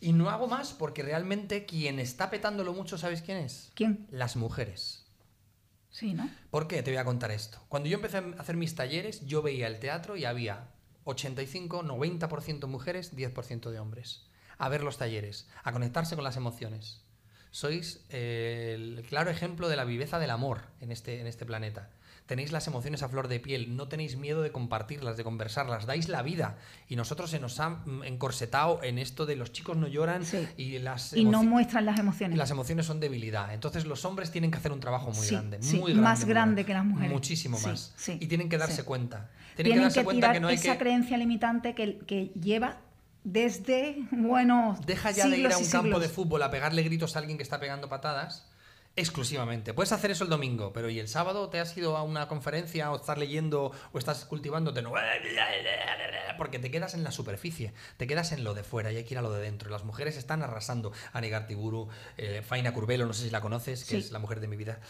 Speaker 2: Y no hago más porque realmente quien está petándolo mucho, ¿sabes quién es?
Speaker 1: ¿Quién?
Speaker 2: Las mujeres.
Speaker 1: Sí, ¿no?
Speaker 2: ¿Por qué? Te voy a contar esto. Cuando yo empecé a hacer mis talleres, yo veía el teatro y había 85, 90% mujeres, 10% de hombres. A ver los talleres, a conectarse con las emociones. Sois el claro ejemplo de la viveza del amor en este, en este planeta. Tenéis las emociones a flor de piel, no tenéis miedo de compartirlas, de conversarlas, dais la vida. Y nosotros se nos ha mm, encorsetado en esto de los chicos no lloran
Speaker 1: Sí.
Speaker 2: y las
Speaker 1: Y no muestran las emociones.
Speaker 2: las emociones son debilidad. Entonces los hombres tienen que hacer un trabajo muy
Speaker 1: Sí,
Speaker 2: grande.
Speaker 1: sí,
Speaker 2: muy grande.
Speaker 1: más
Speaker 2: muy
Speaker 1: grande que las mujeres.
Speaker 2: Muchísimo más. y tienen que darse cuenta. Tienen,
Speaker 1: Tienen
Speaker 2: que darse
Speaker 1: que
Speaker 2: cuenta
Speaker 1: tirar
Speaker 2: que no hay
Speaker 1: esa
Speaker 2: que...
Speaker 1: creencia limitante que, que lleva desde, bueno,
Speaker 2: Deja ya de ir a un campo de fútbol a pegarle gritos a alguien que está pegando patadas. Exclusivamente. Puedes hacer eso el domingo, pero ¿y el sábado te has ido a una conferencia o estás leyendo o estás cultivándote? No. Porque te quedas en la superficie, te quedas en lo de fuera y hay que ir a lo de dentro. Las mujeres están arrasando. Ani Gartiburu, eh, Faina Curbelo, no sé si la conoces, que
Speaker 1: Sí.
Speaker 2: es la mujer de mi vida.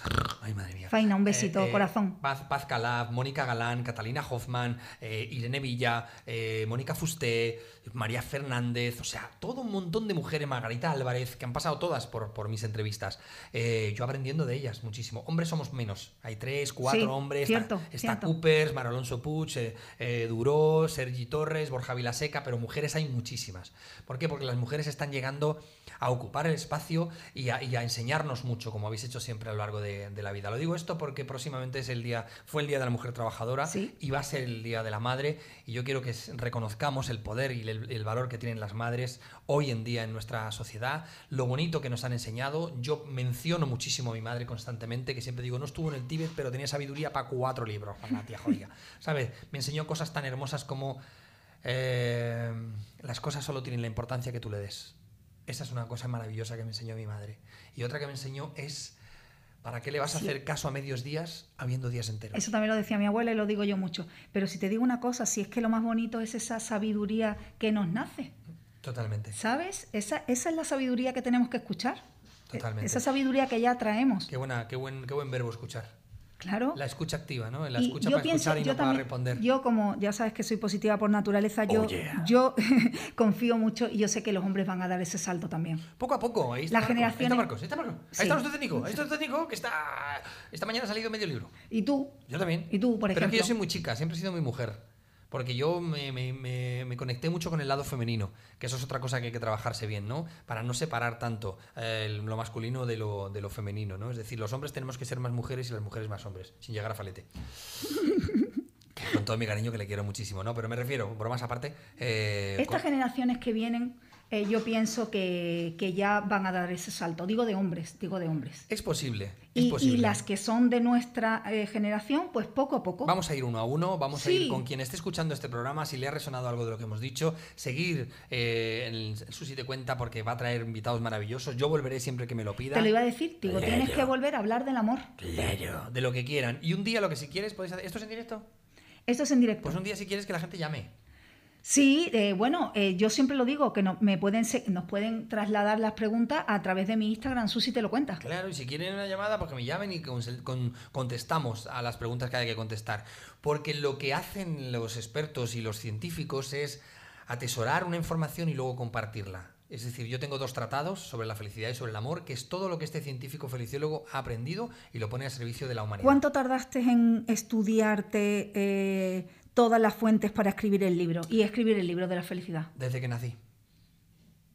Speaker 2: Ay, madre mía.
Speaker 1: Faina, un besito, corazón.
Speaker 2: Paz, Paz Calaf, Mónica Galán, Catalina Hoffman, eh, Irene Villa, eh, Mónica Fusté, María Fernández, o sea, todo un montón de mujeres, Margarita Álvarez, que han pasado todas por, por mis entrevistas. Eh, yo aprendiendo de ellas muchísimo. Hombres somos menos. Hay tres, cuatro
Speaker 1: Sí,
Speaker 2: hombres.
Speaker 1: cierto,
Speaker 2: está está
Speaker 1: cierto.
Speaker 2: Coopers, Mar Alonso Puig, eh, eh, Duró, Sergi Torres, Borja Vilaseca, pero mujeres hay muchísimas. ¿Por qué? Porque las mujeres están llegando a ocupar el espacio y a, y a enseñarnos mucho, como habéis hecho siempre a lo largo de, de la vida. Lo digo esto porque próximamente es el día, fue el día de la mujer trabajadora
Speaker 1: Sí.
Speaker 2: y va a ser el día de la madre. Y yo quiero que reconozcamos el poder y el, el valor que tienen las madres hoy en día en nuestra sociedad, lo bonito que nos han enseñado. Yo menciono muchísimo a mi madre constantemente, que siempre digo, no estuvo en el Tíbet, pero tenía sabiduría para cuatro libros, para la tía jodida. ¿Sabes? Me enseñó cosas tan hermosas como eh, las cosas solo tienen la importancia que tú le des. Esa es una cosa maravillosa que me enseñó mi madre. Y otra que me enseñó es, ¿para qué le vas a
Speaker 1: Sí.
Speaker 2: hacer caso a medios días habiendo días enteros?
Speaker 1: Eso también lo decía mi abuela y lo digo yo mucho. Pero si te digo una cosa, si es que lo más bonito es esa sabiduría que nos nace,
Speaker 2: Totalmente.
Speaker 1: ¿sabes? Esa, esa es la sabiduría que tenemos que escuchar.
Speaker 2: Totalmente.
Speaker 1: Esa sabiduría que ya traemos.
Speaker 2: Qué, buena, qué, buen, qué buen verbo escuchar.
Speaker 1: Claro.
Speaker 2: La escucha activa, ¿no? La
Speaker 1: Y
Speaker 2: escucha
Speaker 1: yo
Speaker 2: para
Speaker 1: pienso,
Speaker 2: escuchar y no para
Speaker 1: también-
Speaker 2: responder.
Speaker 1: Yo como ya sabes que soy positiva por naturaleza, yo,
Speaker 4: Oh, yeah.
Speaker 1: yo confío mucho y yo sé que los hombres van a dar ese salto también.
Speaker 2: Poco a poco, ahí está
Speaker 1: Las
Speaker 2: Marcos, ahí está Marcos, ahí está Marcos. Ahí
Speaker 1: Sí.
Speaker 2: está nuestro técnico, ahí está nuestro técnico que está... Esta mañana ha salido medio libro.
Speaker 1: Y tú,
Speaker 2: Yo también.
Speaker 1: Y tú, por
Speaker 2: Pero es que
Speaker 1: ejemplo.
Speaker 2: yo soy muy chica, siempre he sido muy mujer. Porque yo me, me- me- me conecté mucho con el lado femenino, que eso es otra cosa que hay que trabajarse bien, ¿no? Para no separar tanto eh, lo masculino de lo, de lo femenino, ¿no? Es decir, los hombres tenemos que ser más mujeres y las mujeres más hombres, sin llegar a falete. con todo mi cariño que le quiero muchísimo, ¿no? Pero me refiero, bromas aparte... eh,
Speaker 1: estas
Speaker 2: con-
Speaker 1: generaciones que vienen, eh, yo pienso que, que ya van a dar ese salto. Digo de hombres, digo de hombres.
Speaker 2: Es posible, es
Speaker 1: Y, las que son de nuestra eh, generación, pues poco a poco.
Speaker 2: Vamos a ir uno a uno, vamos a ir con quien esté escuchando este programa, si le ha resonado algo de lo que hemos dicho, seguir eh, en el Susi te cuenta porque va a traer invitados maravillosos. Yo volveré siempre que me lo pida.
Speaker 1: Te lo iba a decir, digo,
Speaker 4: Claro.
Speaker 1: tienes que volver a hablar del amor.
Speaker 4: Claro.
Speaker 2: De lo que quieran. Y un día lo que si quieres podéis hacer. ¿Esto es en directo?
Speaker 1: Esto es en directo.
Speaker 2: Pues un día si quieres que la gente llame.
Speaker 1: Sí, eh, bueno, eh, yo siempre lo digo, que no- me pueden se- nos pueden trasladar las preguntas a través de mi Instagram, Susi te lo cuenta.
Speaker 2: Claro, y si quieren una llamada, pues que me llamen y con- con- contestamos a las preguntas que hay que contestar. Porque lo que hacen los expertos y los científicos es atesorar una información y luego compartirla. Es decir, yo tengo dos tratados sobre la felicidad y sobre el amor, que es todo lo que este científico feliciólogo ha aprendido y lo pone a servicio de la humanidad.
Speaker 1: ¿Cuánto tardaste en estudiarte eh, todas las fuentes para escribir el libro y escribir el libro de la felicidad?
Speaker 2: Desde que nací.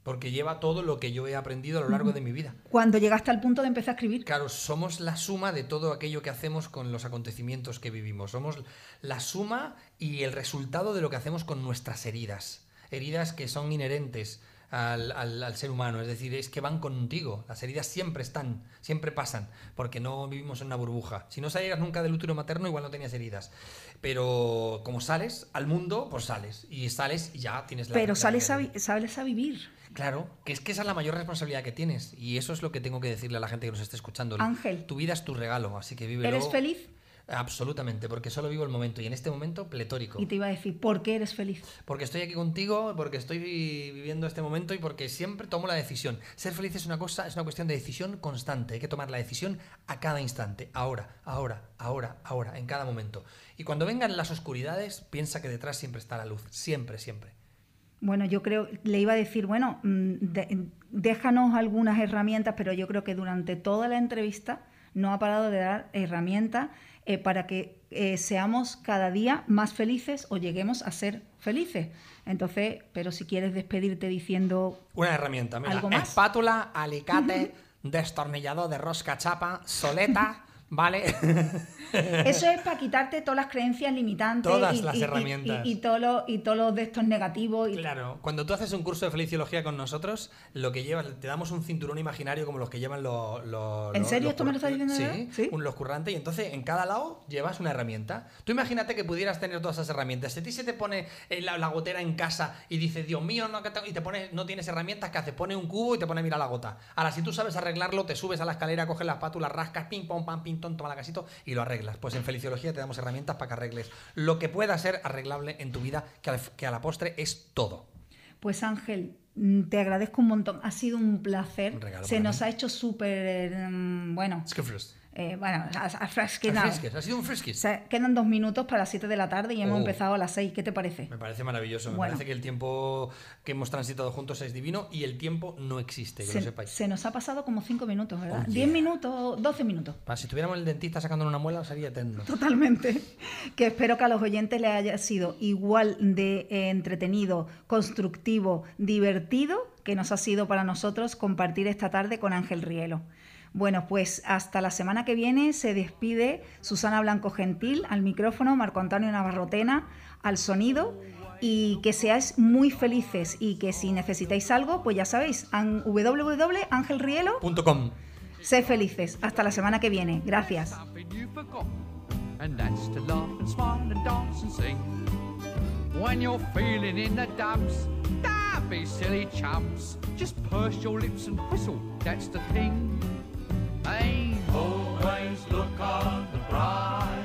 Speaker 2: Porque lleva todo lo que yo he aprendido a lo largo de mi vida.
Speaker 1: Cuando llegaste al punto de empezar a escribir.
Speaker 2: Claro, somos la suma de todo aquello que hacemos con los acontecimientos que vivimos. Somos la suma y el resultado de lo que hacemos con nuestras heridas. Heridas que son inherentes al, al- al ser humano, es decir, es que van contigo. Las heridas siempre están, siempre pasan, porque no vivimos en una burbuja. Si no salieras nunca del útero materno, igual no tenías heridas. Pero como sales al mundo, pues sales. Y sales y ya tienes la
Speaker 1: Pero sales a, sales a vivir.
Speaker 2: Claro, que es que esa es la mayor responsabilidad que tienes. Y eso es lo que tengo que decirle a la gente que nos esté escuchando.
Speaker 1: Ángel.
Speaker 2: Tu vida es tu regalo, así que vívelo.
Speaker 1: ¿Eres feliz?
Speaker 2: Absolutamente, porque solo vivo el momento. Y en este momento, pletórico.
Speaker 1: Y te iba a decir, ¿por qué eres feliz?
Speaker 2: Porque estoy aquí contigo, porque estoy viviendo este momento y porque siempre tomo la decisión. Ser feliz es una cosa, es una cuestión de decisión constante. Hay que tomar la decisión a cada instante, ahora, ahora, ahora, ahora, en cada momento. Y cuando vengan las oscuridades, piensa que detrás siempre está la luz. Siempre, siempre.
Speaker 1: Bueno, yo creo, le iba a decir, bueno, mm, de- déjanos algunas herramientas, pero yo creo que durante toda la entrevista no ha parado de dar herramientas eh, para que eh, seamos cada día más felices o lleguemos a ser felices. Entonces, pero si quieres despedirte diciendo
Speaker 2: Una herramienta, mira.
Speaker 1: ¿Algo más?
Speaker 3: Espátula, alicate, destornillador de rosca chapa, soleta, ¿vale?
Speaker 1: Eso es para quitarte todas las creencias limitantes
Speaker 2: Todas
Speaker 1: y,
Speaker 2: las
Speaker 1: y-
Speaker 2: herramientas.
Speaker 1: y, y todos los y todos los de estos negativos.
Speaker 2: Claro, cuando tú haces un curso de feliciología con nosotros, lo que llevas, te damos un cinturón imaginario como los que llevan los. los-
Speaker 1: ¿En
Speaker 2: los-
Speaker 1: serio
Speaker 2: los
Speaker 1: esto me lo estás diciendo
Speaker 2: Sí?
Speaker 1: ¿Sí?
Speaker 2: un- los currantes, y entonces en cada lado llevas una herramienta. Tú imagínate que pudieras tener todas esas herramientas. Si a ti se te pone eh, la, la gotera en casa y dices, Dios mío, no, que tengo-", y te pones, no tienes herramientas, ¿qué haces? Pone un cubo y te pone a mirar la gota. Ahora, si tú sabes arreglarlo, te subes a la escalera, coges la espátula, rascas, ping, pom, pam, ping, ton, toma la casito y lo arreglas. Pues en feliciología te damos herramientas para que arregles lo que pueda ser arreglable en tu vida, que a la postre es todo.
Speaker 1: Pues Ángel, mm, te agradezco un montón. Ha sido un placer.
Speaker 2: Un regalo
Speaker 1: Se nos
Speaker 2: mí.
Speaker 1: ha hecho súper mm, bueno.
Speaker 2: Es que fres-
Speaker 1: eh, bueno, a, a.
Speaker 2: Fresques, ha sido un
Speaker 1: O
Speaker 2: fresquis.
Speaker 1: sea, quedan dos minutos para las 7 de la tarde y hemos
Speaker 2: Oh.
Speaker 1: empezado a las 6. ¿Qué te parece?
Speaker 2: Me parece maravilloso. Me
Speaker 1: Bueno.
Speaker 2: parece que el tiempo que hemos transitado juntos es divino y el tiempo no existe, que lo
Speaker 1: Se,
Speaker 2: sepáis.
Speaker 1: se nos ha pasado como 5 minutos, ¿verdad?
Speaker 2: Oh,
Speaker 1: 10
Speaker 2: yeah.
Speaker 1: minutos, 12 minutos.
Speaker 2: Si tuviéramos el dentista sacando una muela, sería eterno.
Speaker 1: Totalmente. Que espero que a los oyentes les haya sido igual de eh, entretenido, constructivo, divertido que nos ha sido para nosotros compartir esta tarde con Ángel Rielo. Bueno, pues hasta la semana que viene se despide Susana Blanco Gentil al micrófono, Marco Antonio Navarrotena al sonido y que seáis muy felices y que si necesitáis algo, pues ya sabéis, an- www.angelrielo,
Speaker 2: Punto com.
Speaker 1: sé felices. Hasta la semana que viene. Gracias.
Speaker 5: and that's to laugh and smile and dance and sing. When you're feeling in the dumps, don't be silly chumps. Just purse your lips and whistle, that's the thing. main. Always look on the bright.